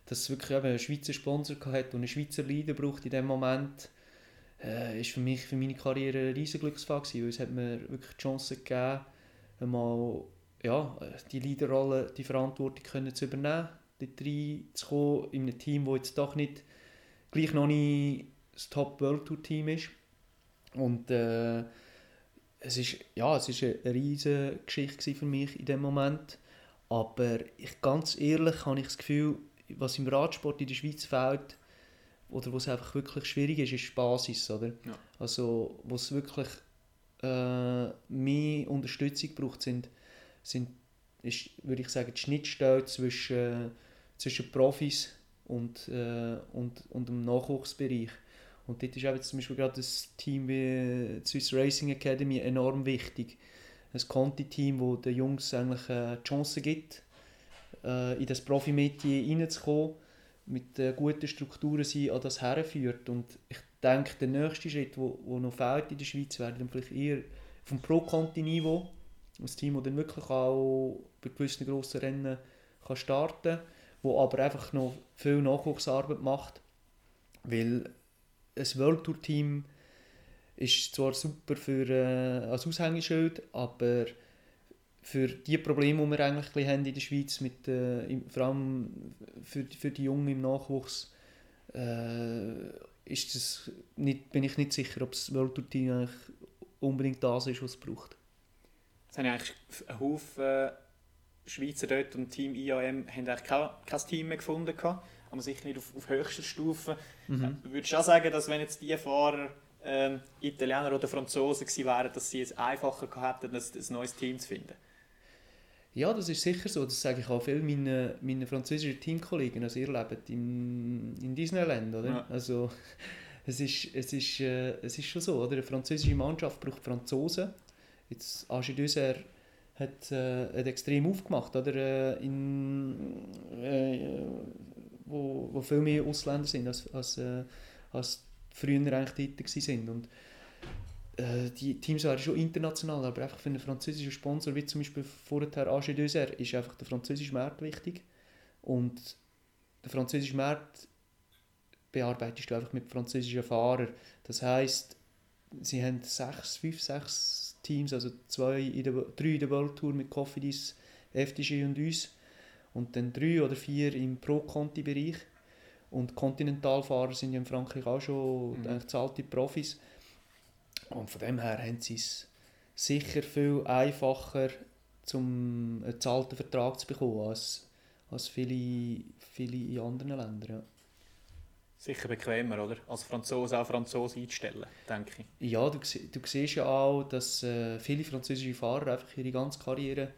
dass es wirklich eben einen Schweizer Sponsor hat und einen Schweizer Leader braucht in dem Moment, äh, ist für mich, für meine Karriere ein riesiger Glücksfall gewesen, weil es hat mir wirklich die Chance gegeben, einmal ja, die Leaderrolle, die Verantwortung können zu übernehmen, dort reinzukommen in einem Team, das jetzt doch nicht gleich noch nicht das Top World Tour Team ist. Und äh, es ist, ja, es ist eine riesige Geschichte für mich in dem Moment. Aber ich, ganz ehrlich habe ich das Gefühl, was im Radsport in der Schweiz fehlt, oder was einfach wirklich schwierig ist, ist die Basis. Oder? Ja. Also, wo es wirklich äh, mehr Unterstützung braucht, sind, sind ist, würde ich sagen, die Schnittstelle zwischen, zwischen Profis und, äh, und, und dem Nachwuchsbereich. Und dort ist eben zum Beispiel gerade das Team wie die Swiss Racing Academy enorm wichtig. Ein Conti-Team, das den Jungs eigentlich äh, die Chance gibt, äh, in das Profimetier reinzukommen, mit äh, guten Strukturen sie an das herführt. Und ich denke, der nächste Schritt, der noch fehlt in der Schweiz, wäre dann vielleicht eher vom Pro-Conti-Niveau. Ein Team, das dann wirklich auch bei gewissen grossen Rennen kann starten kann, wo aber einfach noch viel Nachwuchsarbeit macht. Weil ein World Tour Team ist zwar super für, äh, als Aushängeschild, aber für die Probleme, die wir eigentlich haben in der Schweiz, mit, äh, im, vor allem für, für die Jungen im Nachwuchs, äh, ist das nicht, bin ich nicht sicher, ob das World Tour Team eigentlich unbedingt das ist, was es braucht. Es haben eigentlich einen Haufen Schweizer dort und Team IAM haben eigentlich kein, kein Team mehr gefunden, gehabt, aber sicher nicht auf, auf höchster Stufe. Mhm. Würdest du auch sagen, dass wenn jetzt die Fahrer ähm, Italiener oder Franzosen gewesen wären, dass sie es einfacher gehabt hätten, ein, ein neues Team zu finden? Ja, das ist sicher so. Das sage ich auch vielen meinen, meinen französischen Teamkollegen. Also ihr lebt in, in Disneyland, oder? Ja. Also <laughs> es ist, es, ist, äh, es ist schon so, oder? Eine französische Mannschaft braucht Franzosen. Jetzt Agi Döser hat, äh, hat extrem aufgemacht, oder? Äh, in, äh, wo, wo viel mehr Ausländer sind, als, als, äh, als früher eigentlich dort sind. Und die Teams waren schon international, aber einfach für einen französischen Sponsor, wie zum Beispiel vorher AG Döser, ist einfach der französische Markt wichtig. Und der französische Markt bearbeitest du einfach mit französischen Fahrern. Das heißt, sie haben sechs, fünf, sechs Teams, also zwei in der, drei in der World Tour mit Cofidis, FDG und uns und dann drei oder vier im Pro-Conti-Bereich. Und Kontinentalfahrer sind ja in Frankreich auch schon Mhm. eigentlich zahlte Profis. Und von dem her haben sie es sicher viel einfacher, zum einen zahlten Vertrag zu bekommen, als, als viele, viele in anderen Ländern. Ja. Sicher bequemer, oder? Als Franzose auch Franzosen einzustellen, denke ich. Ja, du, du siehst ja auch, dass äh, viele französische Fahrer einfach ihre ganze Karriere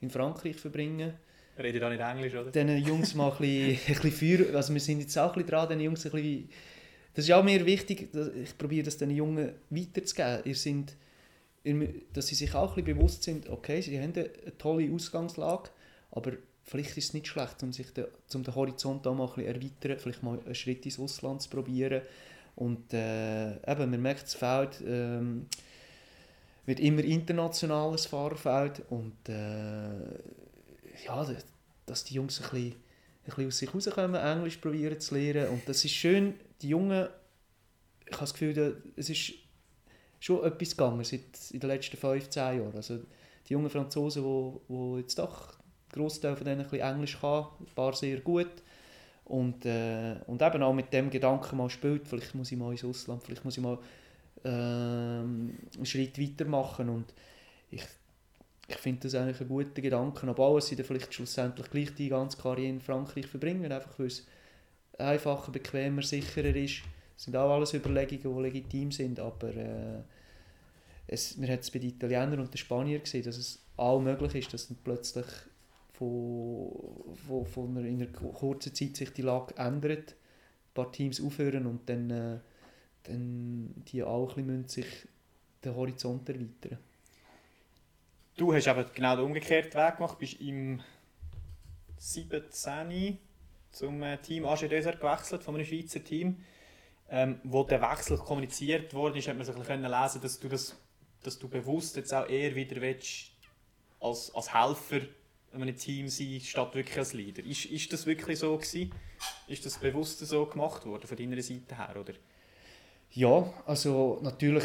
in Frankreich verbringen. Redet auch nicht Englisch, oder? Diesen Jungs mal ein bisschen, <laughs> ein bisschen Feuer, also wir sind jetzt auch ein bisschen dran, den Jungs ein bisschen, das ist auch mir wichtig, ich probiere das den Jungen weiterzugeben. Ihr sind, ihr dass sie sich auch ein bisschen bewusst sind, okay, sie haben eine, tolle Ausgangslage, aber vielleicht ist es nicht schlecht, um sich den, um den Horizont auch mal ein bisschen erweitern, vielleicht mal einen Schritt ins Ausland zu probieren. Und äh, eben, man merkt, das Feld ähm, wird immer internationales Fahrerfeld und äh, ja, dass die Jungs ein bisschen, bisschen aus sich rauskommen, Englisch probieren zu lernen. Und das ist schön, die Jungen, ich habe das Gefühl, es ist schon etwas gegangen seit in den letzten 15 Jahren. Also die jungen Franzosen, die, die jetzt doch Großteil von denen ein bisschen Englisch kann, ein paar sehr gut. Und, äh, und eben auch mit dem Gedanken mal spielt, vielleicht muss ich mal ins Ausland, vielleicht muss ich mal äh, einen Schritt weiter machen. Und ich, ich finde das eigentlich ein guter Gedanke. Dass sie dann vielleicht schlussendlich gleich die ganze Karriere in Frankreich verbringen, einfach weil es einfacher, bequemer, sicherer ist. Das sind auch alles Überlegungen, die legitim sind, aber äh, es, wir haben es bei den Italienern und den Spaniern gesehen, dass es auch möglich ist, dass dann plötzlich von, von, von einer, in einer kurzen Zeit sich die Lage ändert, ein paar Teams aufhören und dann, äh, dann die auch ein bisschen sich den Horizont erweitern. Du hast aber genau den umgekehrten Weg gemacht, bist im 17 zum äh, Team AG Desert gewechselt, von einem Schweizer Team. Ähm, wo der Wechsel kommuniziert wurde, hat man so ein bisschen lesen dass du, das, dass du bewusst jetzt auch eher wieder willst, als, als Helfer in einem Team sein, statt wirklich als Leader. Ist, ist das wirklich so gewesen? Ist das bewusst so gemacht worden von deiner Seite her, oder? Ja, also natürlich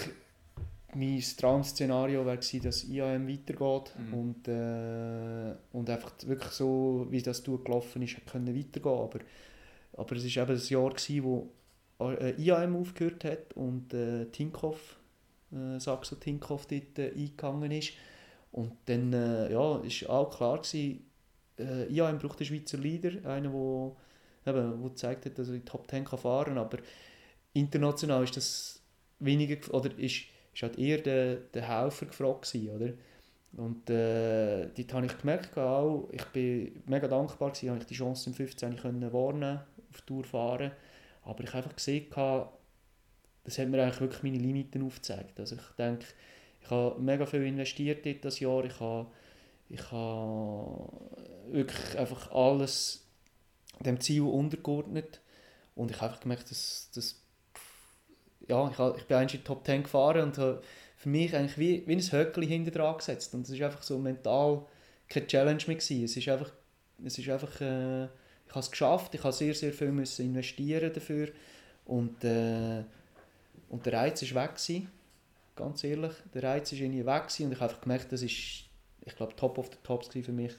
mein Traum-Szenario wäre gewesen, dass IAM weitergeht mhm. und, äh, und einfach wirklich so, wie das gelaufen ist, können weitergehen. Aber, aber es war eben das Jahr, gewesen, wo äh, IAM aufgehört hat und äh, Tinkoff, äh, Saxo Tinkoff dort äh, eingegangen ist. Und dann äh, ja, ist auch klar gewesen, äh, IAM braucht einen Schweizer Leader, einen, der eben, wo gezeigt hat, dass er in die Top 10 kann fahren kann. Aber international ist das weniger, oder ist, ist halt eher der, der Helfer gefragt gewesen, oder? Und äh, dort habe ich gemerkt, auch, ich bin mega dankbar gewesen, dass ich die Chance im 15 können wahrnehmen auf Tour fahren. Aber ich habe einfach gesehen, das hat mir eigentlich wirklich meine Limiten aufgezeigt. Also ich denke, ich habe mega viel investiert in das Jahr. Ich habe, ich habe wirklich einfach alles dem Ziel untergeordnet. Und ich habe einfach gemerkt, dass, dass ja, ich, ich bin eigentlich in die Top 10 gefahren und habe für mich eigentlich wie, wie ein Höckchen hinter dran gesetzt. Und es war einfach so mental keine Challenge mehr. Gewesen. Es ist einfach, es ist einfach äh, ich habe es geschafft, ich habe sehr, sehr viel müssen investieren dafür und, äh, und der Reiz war weg. Gewesen ganz ehrlich. Der Reiz ist irgendwie weg und ich habe einfach gemerkt, das ist, ich glaube, Top of the Tops für mich.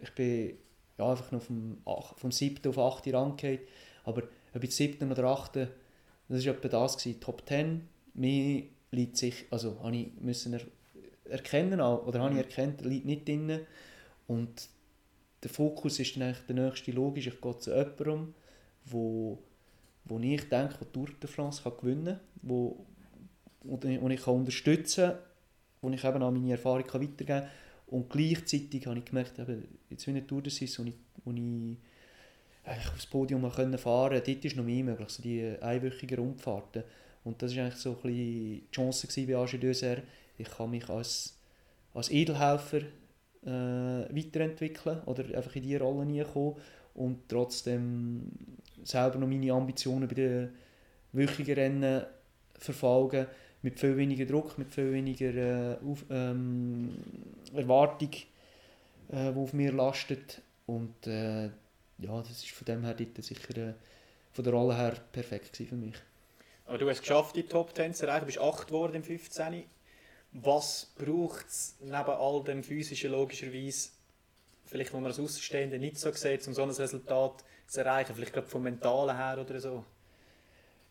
Ich bin ja, einfach noch vom, vom 7. auf 8. Rang gefallen. aber ob ich 7. oder 8. das war etwa das gewesen. Top 10, mir liegt sich, also habe ich müssen er, erkennen, oder habe ich mhm. erkannt, liegt nicht drin und der Fokus ist dann eigentlich der nächste logisch, ich gehe zu jemandem, wo, wo ich denke, der Tour de France kann gewinnen kann, wo, und, und ich kann unterstützen wo ich eben auch meine Erfahrung kann weitergeben kann. Und gleichzeitig habe ich gemerkt, eben, jetzt wenn ich Tour de Suisse, wo ich, wo ich eigentlich aufs Podium fahren konnte, dort ist noch mehr möglich, so die einwöchigen Rundfahrten. Und das war eigentlich so ein die Chance bei AG Döser. Ich kann mich als, als Edelhelfer äh, weiterentwickeln oder einfach in diese Rolle hineinkommen und trotzdem selber noch meine Ambitionen bei den wöchigen Rennen verfolgen mit viel weniger Druck, mit viel weniger äh, auf, ähm, Erwartung, äh, die auf mir lastet. Und äh, ja, das ist von dem her sicher äh, von der Rolle her perfekt für mich. Aber du hast es geschafft, die Top 10 zu erreichen. Du bist 8 geworden im 15. Was braucht es neben all dem physischen logischerweise, vielleicht wo man als Außenstehende nicht so sieht, um so ein Resultat zu erreichen? Vielleicht gerade vom Mentalen her oder so?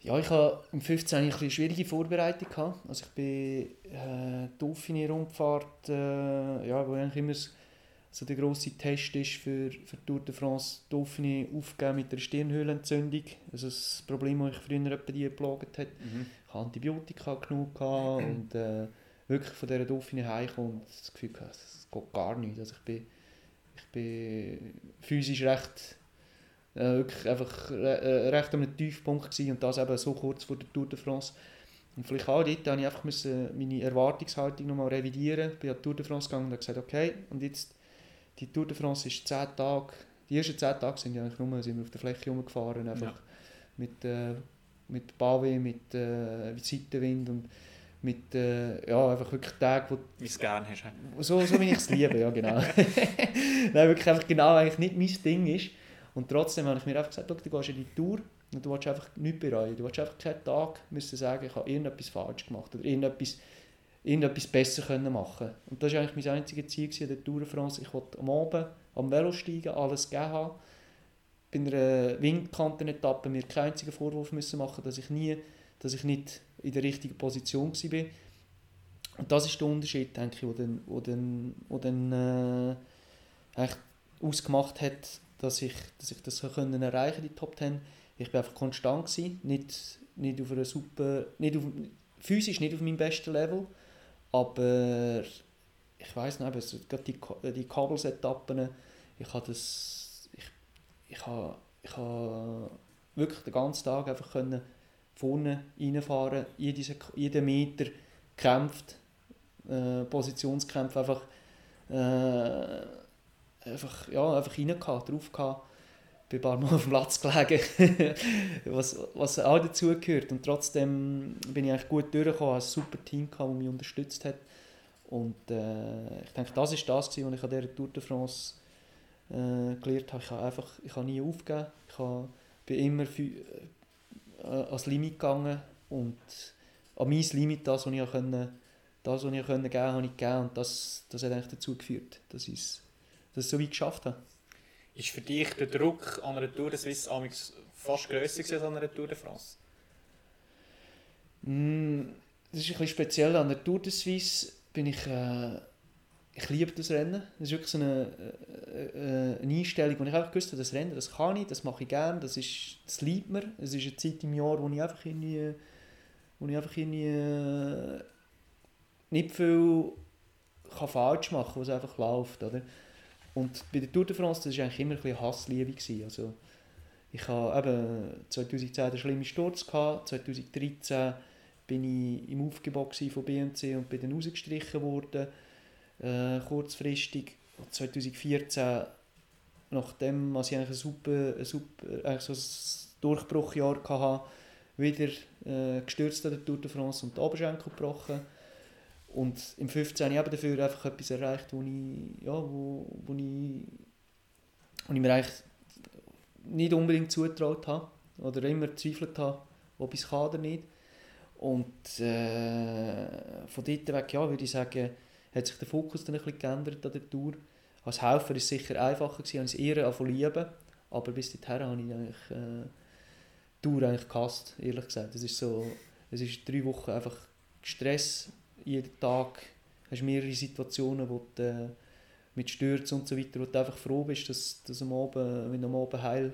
Ja, ich hatte im 15 eine schwierige Vorbereitung. Gehabt. Also ich bin äh, Dauphiné-Rundfahrt, äh, ja, wo eigentlich immer so der grosse Test ist für, für Tour de France Dauphiné aufgeben mit der Stirnhöhlenentzündung. Also das Problem, das ich früher etwa die geplagt hat. Mhm. Ich hatte Antibiotika genug gehabt und äh, wirklich von dieser Dauphiné heimgekommen und das Gefühl gehabt, das geht gar nicht. Also ich bin, ich bin physisch recht äh, wirklich einfach äh, recht an einem Tiefpunkt gewesen und das eben so kurz vor der Tour de France. Und vielleicht auch dort musste ich einfach meine Erwartungshaltung nochmal revidieren. Ich bin an die Tour de France gegangen und habe gesagt, okay, und jetzt, die Tour de France ist 10 Tage, die ersten 10 Tage sind ja eigentlich nur, sind wir auf der Fläche rumgefahren, einfach ja. mit, äh, mit Bave, mit, äh, mit Seitenwind und, mit äh, ja, einfach wirklich Tagen, wo Wie es gerne hast. so, so wie ich es liebe, ja genau. <laughs> <laughs> Nein, wirklich einfach genau eigentlich nicht mein Ding ist. Und trotzdem habe ich mir einfach gesagt, «Schau, du gehst in die Tour und du willst einfach nichts bereuen. Du willst einfach keinen Tag müssen sagen, ich habe irgendetwas falsch gemacht oder irgendetwas, irgendetwas besser können machen Und das war eigentlich mein einziges Ziel an der Tour de France. Ich wollte am Abend am Velo steigen, alles gegeben haben. Bei einer Windkantenetappe mir keinen einzigen Vorwurf müssen machen, dass ich nie, dass ich nicht in der richtigen Position war. Und das ist der Unterschied, denke ich, der dann, wo dann, wo dann äh, eigentlich ausgemacht hat, dass ich, dass ich das können erreichen die Top 10. Ich war einfach konstant gewesen, nicht, nicht auf einer super, nicht auf, physisch nicht auf meinem besten Level, aber ich weiß nicht, so, gerade die, Ka- die Kabelsetappen, ich habe das, ich, ich habe, ich habe wirklich den ganzen Tag einfach können vorne reinfahren, jede Sek- jeden Meter gekämpft, äh, Positionskämpfe einfach, äh, einfach, ja, einfach reingehauen, drauf gehauen, bin ein paar Mal <laughs> auf dem Platz gelegen, was, was auch dazugehört. Und trotzdem bin ich eigentlich gut durchgekommen, ein super Team, das mich unterstützt hat. Und äh, ich denke, das ist das, was ich an dieser Tour de France äh, gelernt habe. Ich habe einfach ich habe nie aufgegeben. Ich habe, bin immer für, äh, ans Limit gegangen und an mein Limit, das, was ich können, das, was ich geben habe ich gegeben. Und das, das hat eigentlich dazu geführt, dass ich es so weit geschafft habe. Ist für dich der Druck an einer Tour de Suisse fast grösser als an einer Tour de France? Mm, Das ist ein bisschen speziell. An der Tour de Suisse bin ich, äh, ich liebe das Rennen. Das ist wirklich so eine, äh, äh, eine Einstellung, wo ich einfach gewusst habe, das Rennen, das kann ich, das mache ich gerne, das, das liebt mir. Es ist eine Zeit im Jahr, wo ich einfach irgendwie, wo ich einfach irgendwie äh, nicht viel kann falsch machen kann, wo es einfach läuft. Oder? Und bei der Tour de France, das war eigentlich immer ein Hassliebe. Gewesen. Also, ich hatte eben 2010 den schlimmen Sturz, gehabt, 2013 bin ich im Aufgebot von BMC und bin dann rausgestrichen worden, äh, kurzfristig. Und 2014, nachdem was ich eigentlich ein super, ein super eigentlich so ein Durchbruchjahr hatte, wieder äh, gestürzt an der Tour de France und die Oberschenkel gebrochen. Und im 15 habe ich dafür einfach etwas erreicht, wo ich, ja, wo, wo ich, wo ich mir eigentlich nicht unbedingt zugetraut habe oder immer gezweifelt habe, ob ich es kann oder nicht. Und äh, von dort weg, ja, würde ich sagen, hat sich der Fokus dann ein bisschen geändert an der Tour. Als Helfer war es sicher einfacher, gewesen, habe ich es eher lieben, aber bis dahin habe ich eigentlich äh, die Tour eigentlich gehasst, ehrlich gesagt. Es ist so, ist drei Wochen einfach Stress, jeden Tag hast du mehrere Situationen, wo du äh, mit Stürzen und so weiter, wo du einfach froh bist, dass, dass am Abend, wenn du am Abend heil,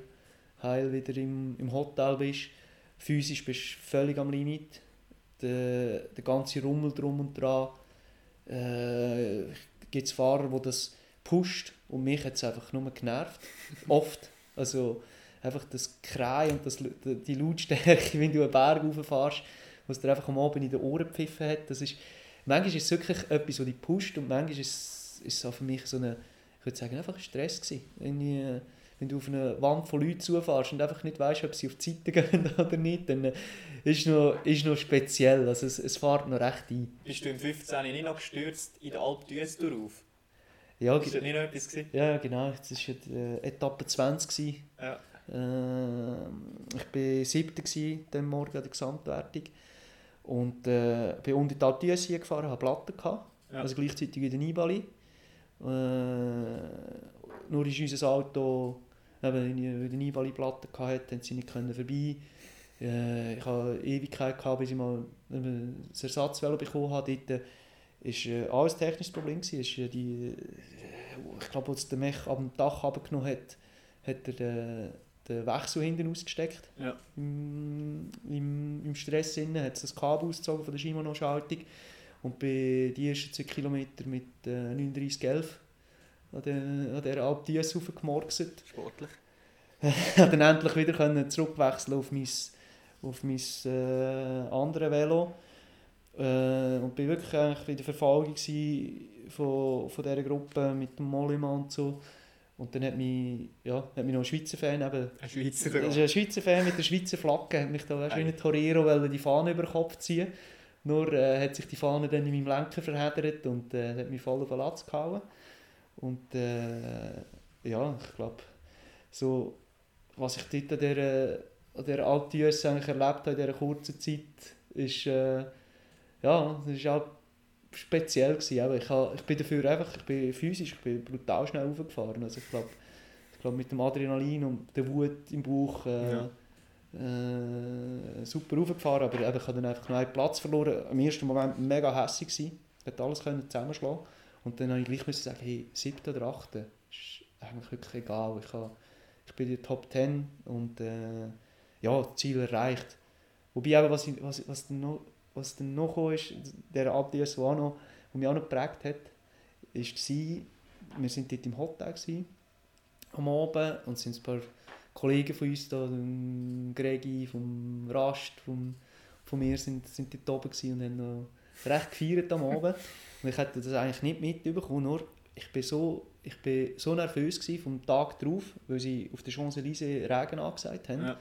heil wieder im, im Hotel bist. Physisch bist du völlig am Limit. Der, der ganze Rummel drum und dran. Äh, gibt es Fahrer, die das pusht und mich hat es einfach nur genervt. <laughs> Oft. Also einfach das Krei und das, die Lautstärke, <laughs> wenn du einen Berg rauffährst, was dir einfach am Abend in den Ohren gepfiffen hat. Das ist, manchmal ist es wirklich etwas, das dich pusht und manchmal ist es, ist es auch für mich so eine, ich würde sagen, einfach ein Stress gewesen. Wenn, wenn du auf eine Wand von Leuten zufährst und einfach nicht weißt, ob sie auf die Seite <laughs> gehen oder nicht, dann ist es noch, ist noch speziell. Also es, es fährt noch recht ein. Bist du im 15 nicht noch gestürzt in der Alp d'Huez auf? Ja, Ist das nicht noch etwas gewesen? ja genau. Das war äh, Etappe 20. Gewesen. Ja. Äh, ich war siebter gewesen, den Morgen an der Gesamtwertung. Und äh, bin unter die Alp d'Huez gefahren, hatte Platten. Gehabt, Ja. Also gleichzeitig in der Nibali. Äh, nur ist unser Auto, eben, weil der Nibali Platten hatte, haben sie nicht können vorbei. Äh, ich hatte Ewigkeit, gehabt, bis ich mal eben das Ersatzvelo bekommen habe. Dort war äh, alles ein technisches Problem. Ist, äh, die, äh, ich glaube, als der Mech ab dem Dach runtergenommen hat, hat er den, den Wechsel hinten ausgesteckt. Ja. Im, im, im Stress innen hat es das Kabel ausgezogen von der Shimano-Schaltung und bei die ersten 2 Kilometer mit äh, 39,11 an der Alp Diaz hochgemorkset. Sportlich. habe <laughs> dann endlich wieder können zurückwechseln auf mein, auf mein äh, andere Velo. Äh, und bin wirklich eigentlich in der Verfolgung von, von dieser Gruppe mit dem Mollymann und so. Und dann hat mich, ja, hat mich noch ein Schweizer Fan, eben, Ein Schweizer ist ein Schweizer Fan mit der Schweizer Flagge, hat mich da weißt, wie ein Torero die Fahne über den Kopf ziehen. Nur äh, hat sich die Fahne dann in meinem Lenker verheddert und äh, hat mich voll auf den Latz gehauen. Und äh, ja, ich glaube, so, was ich dort an dieser, an dieser eigentlich erlebt habe in dieser kurzen Zeit, ist, äh, ja, das ist auch speziell gewesen. Aber ich, habe, ich bin dafür einfach, ich bin physisch, ich bin brutal schnell aufgefahren. Also ich glaube, ich glaube mit dem Adrenalin und der Wut im Bauch äh, Ja. äh, super aufgefahren, aber eben, ich habe dann einfach noch einen Platz verloren. Im ersten Moment mega hässlich gewesen, ich alles können zusammenschlagen und dann habe ich gleich müssen sagen, hey, siebte oder achte, ist eigentlich wirklich egal. Ich, habe, ich bin in der Top 10 und äh, ja, das Ziel erreicht. Wobei eben, was, ich, was, was noch, was dann noch gekommen ist, der Abdias, der, mich auch noch geprägt hat, ist war, wir sind dort im Hotel gewesen, am Abend und es sind ein paar Kollegen von uns da, Gregi, vom Rast, vom, von mir, sind, sind dort oben gewesen und haben noch recht gefeiert am Abend. <laughs> Und ich hätte das eigentlich nicht mitbekommen, nur ich bin so, ich bin so nervös gewesen vom Tag drauf, weil sie auf der Champs-Élysées Regen angesagt haben. Ja.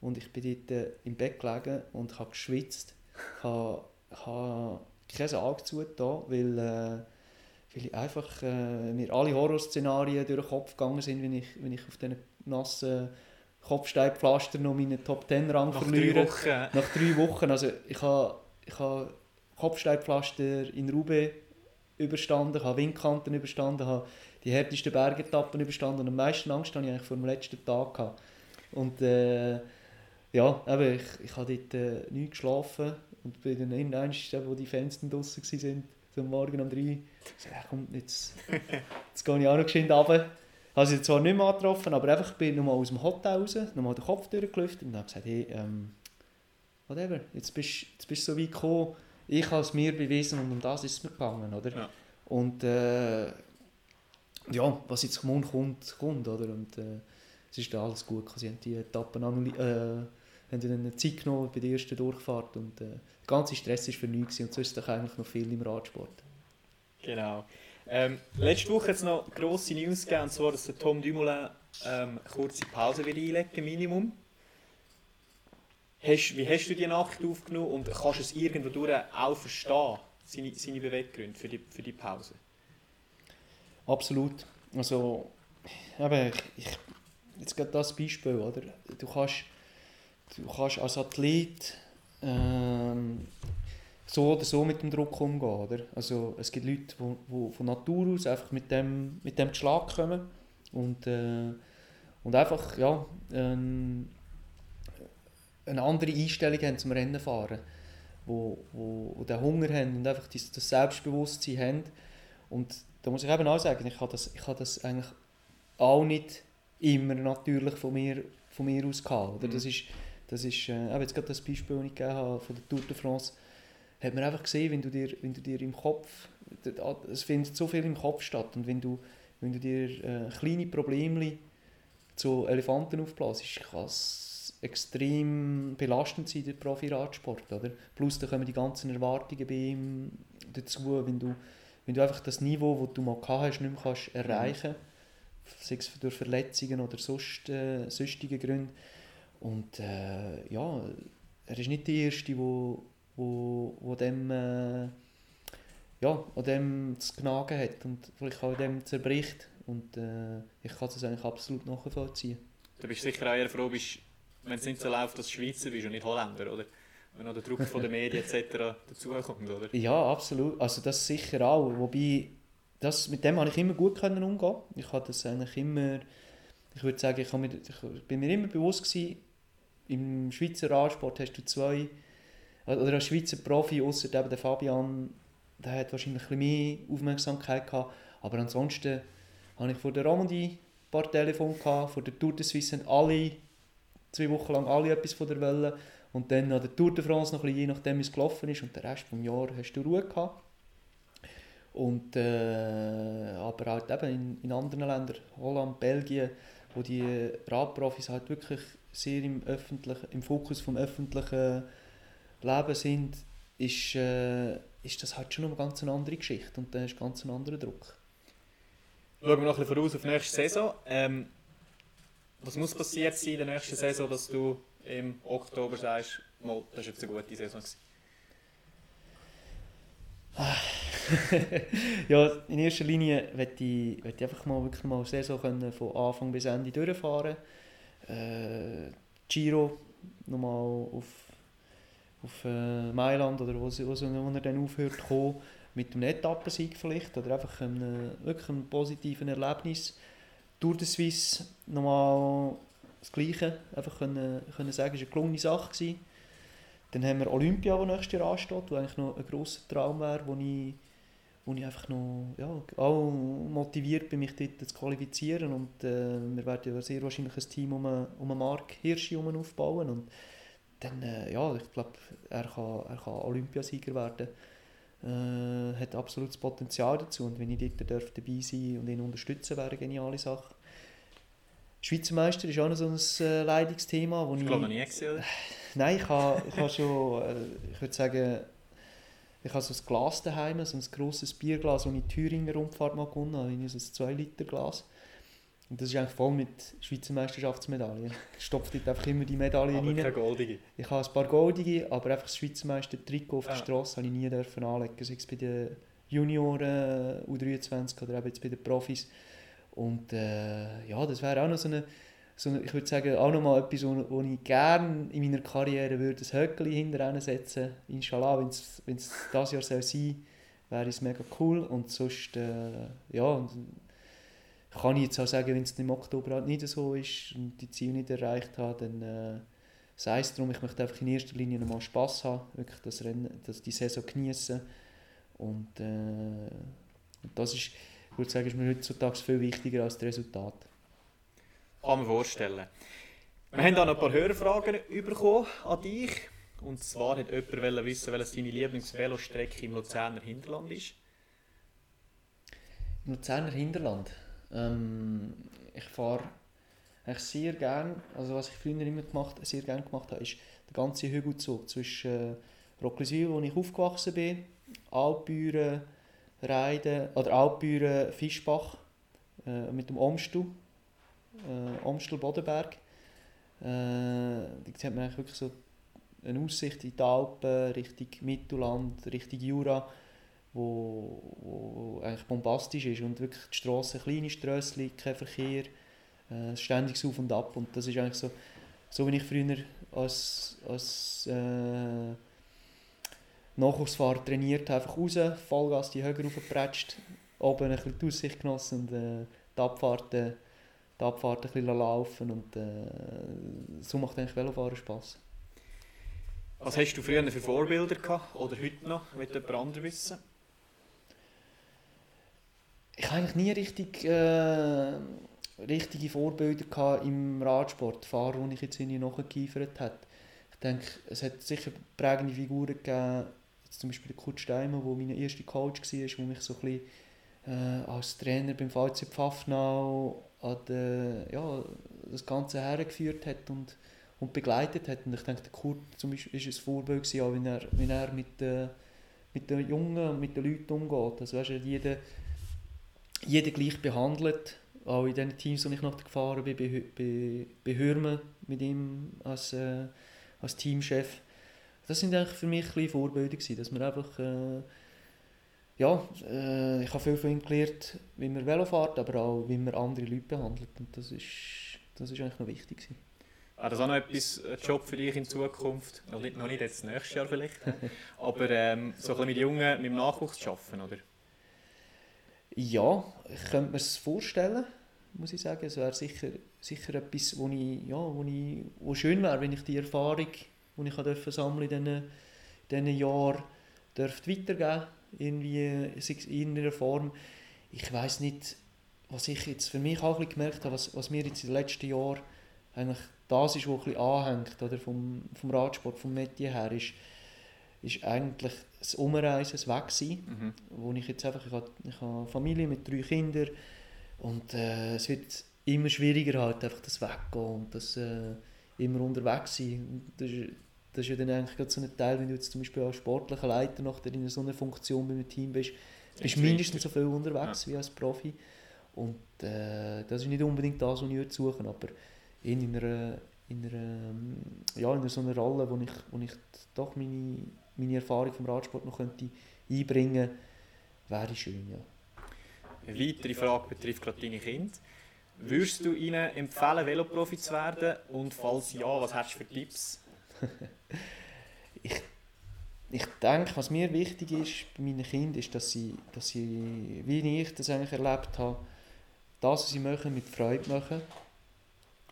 Und ich bin dort äh, im Bett gelegen und habe geschwitzt. Ich habe, ich habe kein Auge zugetan, weil, äh, weil ich einfach äh, mir alle Horrorszenarien durch den Kopf gegangen sind, wenn ich, wenn ich auf diesen nassen Kopfsteinpflaster noch meinen Top-10-Rang Nach drei verliere. Wochen. Nach drei Wochen. Also ich habe, ich habe Kopfsteinpflaster in Roubaix überstanden, habe Windkanten überstanden, habe die härtesten Bergetappen überstanden und am meisten Angst hatte ich eigentlich vor dem letzten Tag. Gehabt. Und äh, ja, eben, ich, ich habe dort äh, nicht geschlafen und bin dann irgendwann, wo die Fans dann draussen waren, so am Morgen um drei, so, ja, komm, jetzt, <laughs> jetzt gehe ich auch noch geschwind runter. Habe sie zwar nicht mehr angetroffen, aber einfach bin nochmal aus dem Hotel raus, nochmal den Kopf durchgelüftet und habe gesagt, hey, ähm, whatever, jetzt bist jetzt bist du so weit gekommen, ich habe es mir bewiesen und um das ist es mir gegangen, oder? Ja. Und äh, ja, was jetzt kommt, kommt, kommt, oder? Und äh, es ist alles gut, sie haben die Etappen annulli- äh, haben dann eine Zeit genommen bei der ersten Durchfahrt und äh, der ganze Stress war für nichts und sonst ist doch eigentlich noch viel im Radsport. Genau. Ähm, letzte Woche hat es noch grosse News gegeben, und zwar, dass der Tom Dumoulin ähm, eine kurze Pause wird einlegen Minimum. Hast, wie hast du die Nacht aufgenommen und kannst du es irgendwo durch auch verstehen, seine, seine Beweggründe für die, für die Pause? Absolut. Also, eben, ich, ich, jetzt gerade das Beispiel, oder? Du kannst, du kannst als Athlet ähm, so oder so mit dem Druck umgehen, oder? Also, es gibt Leute, die, von Natur aus einfach mit dem, mit dem Schlag kommen und, äh, und einfach, ja, ähm, eine andere Einstellung haben zum Rennen fahren, wo, wo, wo den Hunger haben und einfach das, das Selbstbewusstsein haben und da muss ich eben auch sagen, ich habe das, ich habe das eigentlich auch nicht immer natürlich von mir, von mir aus gehabt. Oder? Mhm. Das ist, das ist äh, eben jetzt gerade das Beispiel, das ich gegeben habe von der Tour de France, hat man einfach gesehen, wenn du dir, wenn du dir im Kopf, es findet so viel im Kopf statt und wenn du, wenn du dir äh, kleine Probleme zu Elefanten aufblasst, kann es extrem belastend sein, der Profi-Radsport. Oder? Plus da kommen die ganzen Erwartungen bei ihm dazu, wenn du wenn du einfach das Niveau, das du mal gehabt hast, nicht mehr kannst erreichen kannst, sei es durch Verletzungen oder sonst, äh, sonstige Gründe. Und äh, ja, er ist nicht der Erste, wo, wo, wo dem, äh, ja, an dem zu knagen hat und vielleicht auch dem zerbricht. Und äh, ich kann das eigentlich absolut nachvollziehen. Du bist sicher auch eher froh, bist, wenn es nicht so läuft, dass du Schweizer bist und nicht Holländer, oder? Wenn noch der Druck von den Medien etc. <laughs> dazukommt, oder? Ja, absolut. Also das sicher auch. Wobei, das, mit dem habe ich immer gut können umgehen. Ich habe das eigentlich immer, ich würde sagen, ich, mir, ich bin mir immer bewusst gewesen, im Schweizer Radsport hast du zwei, oder als Schweizer Profi, außer der Fabian, der hat wahrscheinlich ein mehr Aufmerksamkeit gehabt. Aber ansonsten habe ich vor der Romandie ein paar Telefone gehabt, vor der Tour de Suisse haben alle, zwei Wochen lang alle etwas von der Welle. Und dann an der Tour de France noch ein bisschen, je nachdem, wie es gelaufen ist. Und den Rest des Jahres hast du Ruhe gehabt. Und, äh, aber halt eben in, in anderen Ländern, Holland, Belgien, wo die Radprofis halt wirklich sehr im, öffentlichen, im Fokus vom öffentlichen Leben sind, ist, äh, ist das halt schon eine ganz eine andere Geschichte und dann ist ganz ein anderer Druck. Schauen wir noch ein bisschen voraus auf die nächste Saison. Ähm, was muss passiert sein in der nächsten Saison, dass du im Oktober sagst, mal, das war jetzt eine gute Saison? <laughs> ja, in erster Linie möchte ich, möchte ich einfach mal wirklich mal Saison können von Anfang bis Ende durchfahren. Äh, Giro nochmal auf, auf äh, Mailand oder wo, wo, wo er dann aufhört zu kommen, mit einem Etappensieg vielleicht oder einfach einem, wirklich einem positiven Erlebnis. Tour de Suisse nochmal das Gleiche, einfach können, können sagen, es war eine gelungene Sache. Gewesen. Dann haben wir Olympia, das nächstes Jahr ansteht, wo eigentlich noch ein grosser Traum wäre, wo ich, wo ich einfach noch ja, auch motiviert bin, mich dort zu qualifizieren. Und äh, wir werden ja sehr wahrscheinlich ein Team um, um Mark Hirschi herum aufbauen. Und dann, äh, ja, ich glaube, er kann, er kann Olympiasieger werden. Äh, hat absolutes Potenzial dazu. Und wenn ich dort darf dabei sein und ihn unterstützen, wäre eine geniale Sache. Schweizer Meister ist auch noch so ein äh, Leidungsthema, wo Ich ich... glaube noch nie gesehen. Nein, ich habe, ich habe schon, äh, ich würde sagen, ich habe so ein Glas daheim, so ein grosses Bierglas, das ich die Thüringer Rundfahrt mal gewonnen habe, irgendwie so ein 2-Liter-Glas. Und das ist eigentlich voll mit Schweizer Meisterschaftsmedaillen. <laughs> Ich stopfe dort einfach immer die Medaillen Aber rein. keine goldige. Ich habe ein paar goldige, aber einfach das Schweizer Meister-Trikot auf der Ah. Straße habe ich nie dürfen anlegen. Sei es bei den Junioren, U23 oder eben jetzt bei den Profis. Und äh, ja, das wäre auch noch so eine, so eine ich würde sagen, auch noch mal etwas, wo, wo ich gerne in meiner Karriere würde, ein Höckli hinterher setzen. Inshallah, wenn es dieses Jahr soll sein wäre es mega cool. Und sonst, äh, ja, kann ich jetzt auch sagen, wenn es im Oktober halt nicht so ist und die Ziele nicht erreicht habe, dann äh, sei es darum, ich möchte einfach in erster Linie nochmal Spass haben, wirklich das Rennen, das, die Saison genießen und, äh, das ist, ich würde sagen, ist mir heutzutage viel wichtiger als das Resultat. Man vorstellen. Wir haben da noch ein paar Hörerfragen bekommen an dich. Und zwar hat jemand wissen, welches deine Lieblingsvelostrecke im Luzerner Hinterland ist. Im Luzerner Hinterland. Ähm, ich fahre sehr gern, also was ich früher immer gemacht, sehr gerne gemacht habe, ist der ganze Hügelzug zwischen äh, Rockliswil, wo ich aufgewachsen bin, Altbüren, Reiden, oder Altbüren, Fischbach, äh, mit dem Omstel, äh, Omstel Bodenberg. Äh, da hat man eigentlich wirklich so eine Aussicht in die Alpen, Richtung Mittelland, Richtung Jura wo, wo eigentlich bombastisch ist und wirklich die Strassen, kleine Strössli, kein Verkehr, äh, ständiges Auf und Ab und das ist eigentlich so, so wie ich früher als, als äh, Nachwuchsfahrer trainiert habe, einfach raus, Vollgas die Höhe raufgepratscht, oben ein bisschen die Aussicht genossen und äh, die Abfahrten, die Abfahrten ein bisschen laufen und äh, so macht eigentlich Velofahren Spass. Was hast du früher für Vorbilder gehabt? Oder heute noch? Wird jemand anderes wissen? ich habe eigentlich nie richtig, äh, richtige Vorbilder gehabt im Radsport, Fahrer, die ich jetzt irgendwie nachgeeifert habe. Ich denke, es hat sicher prägende Figuren gegeben, jetzt zum Beispiel Kurt Steimer, der mein erster Coach war, der mich so ein bisschen äh, als Trainer beim VC Pfaffenau an der, ja, das Ganze hergeführt hat und, und begleitet hat. Und ich denke, der Kurt zum Beispiel ist ein Vorbild gewesen, auch er, wenn er mit, äh, mit den Jungen und mit den Leuten umgeht. Also, weißt du, jeder, jeder gleich behandelt. Auch in den Teams, die ich noch gefahren bin, bei, bei, Hürmen mit ihm als, äh, als Teamchef. Das sind eigentlich für mich ein Vorbilder dass man einfach, äh, ja, äh, ich habe viel von ihm gelernt, wie man Velo fährt, aber auch, wie man andere Leute behandelt. Und das ist, das ist eigentlich noch wichtig gewesen. Wäre das auch noch etwas, ein Job für dich in Zukunft? Noch nicht, noch nicht jetzt nächstes Jahr vielleicht. <laughs> Aber ähm, so ein bisschen mit Jungen, mit dem Nachwuchs zu arbeiten, oder? Ja, ich könnte mir es vorstellen, muss ich sagen. Es wäre sicher, sicher etwas, wo, ich, ja, wo, ich, wo schön wäre, wenn ich die Erfahrung, die ich sammeln in diesen, diesen Jahren, dürfte weitergeben irgendwie in irgendeiner Form. Ich weiß nicht, was ich jetzt für mich auch ein bisschen gemerkt habe, was, was mir jetzt in den letzten Jahren eigentlich das ist, was ein bisschen anhängt, oder vom, vom Radsport, vom Metier her, ist, ist eigentlich das Umreisen, das Wegsein Mhm. wo ich jetzt einfach, ich habe, ich habe eine Familie mit drei Kindern und äh, es wird immer schwieriger halt einfach das Weggehen und das äh, immer unterwegs sein. Das ist, das ist ja dann eigentlich gerade so ein Teil, wenn du jetzt zum Beispiel als sportlicher Leiter nachher in so einer Funktion bei einem Team bist, bist du mindestens so viel unterwegs wie als Profi und äh, das ist nicht unbedingt das, was ich würde suchen, aber in einer, in einer, ähm, ja, in so einer Rolle, wo ich, wo ich doch meine, meine Erfahrung vom Radsport noch könnte einbringen wäre schön, ja. Eine weitere Frage betrifft gerade deine Kinder. Würdest du ihnen empfehlen, Veloprofi zu werden? Und falls ja, was hast du für Tipps? <laughs> ich, ich denke, was mir wichtig ist bei meinen Kindern, ist, dass sie, dass sie, wie ich das eigentlich erlebt habe, das, was sie machen, mit Freude machen.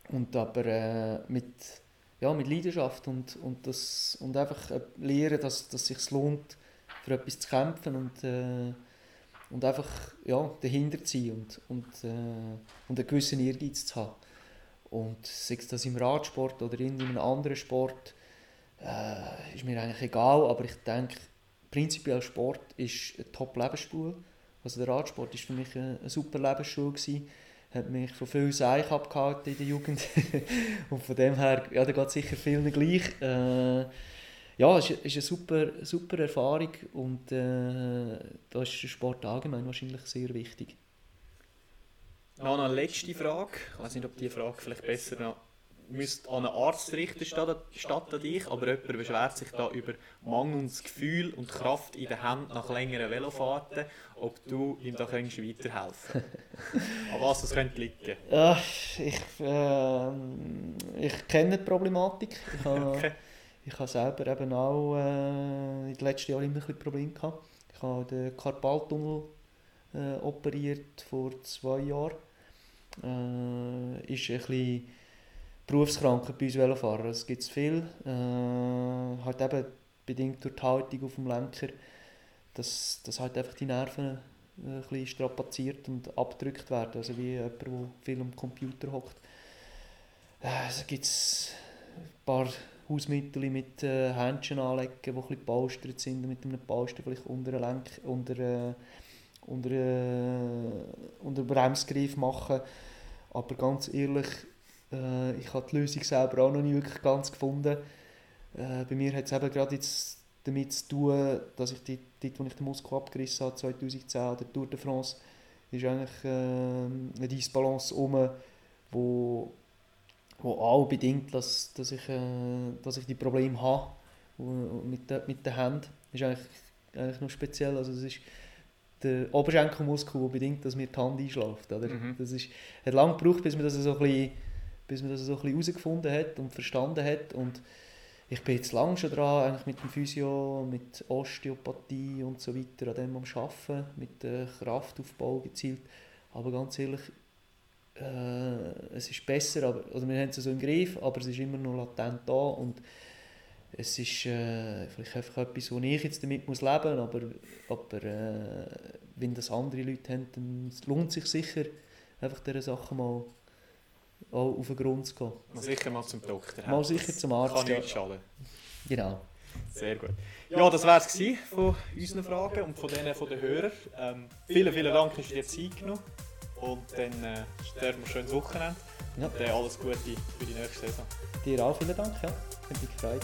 Und aber äh, mit, ja, mit Leidenschaft und, und, das, und einfach äh, lernen, dass, dass es sich lohnt, für etwas zu kämpfen und, äh, und einfach ja, dahinter zu sein und, und, äh, und einen gewissen Ehrgeiz zu haben. Und sei es das im Radsport oder in einem anderen Sport, äh, ist mir eigentlich egal, aber ich denke, prinzipiell Sport ist eine Top-Lebensspur. Also der Radsport war für mich eine, eine super Lebensschule. Gewesen. Hat mich von viel Seich abgehalten in der Jugend. <laughs> und von dem her, ja, da geht sicher vielen gleich. Äh, ja, es ist, eine super, super Erfahrung und äh, da ist der Sport allgemein wahrscheinlich sehr wichtig. Noch eine letzte Frage. Ich weiß nicht, ob diese Frage vielleicht besser noch müsste an einen Arzt richten statt, statt an dich, aber jemand beschwert sich da über mangelndes Gefühl und Kraft in der Hand nach längeren Velofahrten, ob du ihm da könntest weiterhelfen <laughs> An was das könnte liegen? Ja, ich, äh, ich kenne die Problematik. Ich habe, <laughs> okay. ich habe selber eben auch äh, in den letzten Jahren immer ein bisschen Probleme gehabt. Ich habe den Karpaltunnel äh, operiert vor zwei Jahren. Äh, ist ein bisschen Berufskrankheit bei uns Velofahrer. Es gibt viel. Äh, halt eben bedingt durch die Haltung auf dem Lenker, dass, dass halt einfach die Nerven äh, ein bisschen strapaziert und abgedrückt werden. Also wie jemand, der viel am Computer hockt. Äh, es gibt ein paar Hausmittel mit äh, Händchen anlegen, die ein bisschen sind, mit einem Polster vielleicht unter den Lenk, unter, äh, unter, äh, unter Bremsgriff machen. Aber ganz ehrlich, äh, ich habe die Lösung selber auch noch nicht wirklich ganz gefunden. Äh, bei mir hat es eben gerade jetzt damit zu tun, dass ich die, dort, wo ich den Muskel abgerissen habe, 2010, der Tour de France, ist eigentlich äh, eine Disbalance um, wo, wo auch bedingt, dass, dass, ich, äh, dass ich die Probleme habe mit, de, mit den Händen. Ist eigentlich, eigentlich noch speziell. Also das ist der Oberschenkelmuskel, der bedingt, dass mir die Hand einschläft. Oder? Mhm. Das ist, hat lange gebraucht, bis man das so ein bisschen bis man das so ein bisschen herausgefunden hat und verstanden hat. Und ich bin jetzt lange schon dran, eigentlich mit dem Physio, mit Osteopathie und so weiter, an dem am Arbeiten, mit dem Kraftaufbau gezielt. Aber ganz ehrlich, äh, es ist besser, aber, oder wir haben es so im Griff, aber es ist immer noch latent da und es ist äh, vielleicht einfach etwas, wo ich jetzt damit muss leben muss, aber, aber äh, wenn das andere Leute haben, dann lohnt es sich sicher, einfach diese Sachen mal auch auf den Grund zu gehen. Mal sicher mal zum Doktor. Mal sicher zum Arzt. Kann nicht schaden. Genau. Sehr gut. Ja, das war es von unseren Fragen und von denen von den Hörern. Ähm, vielen, vielen Dank, dass du dir Zeit genommen Und dann äh, sterben wir schönes Wochenende. Ja. Und äh, alles Gute für die nächste Saison. Dir auch vielen Dank, ja. Hat mich gefreut.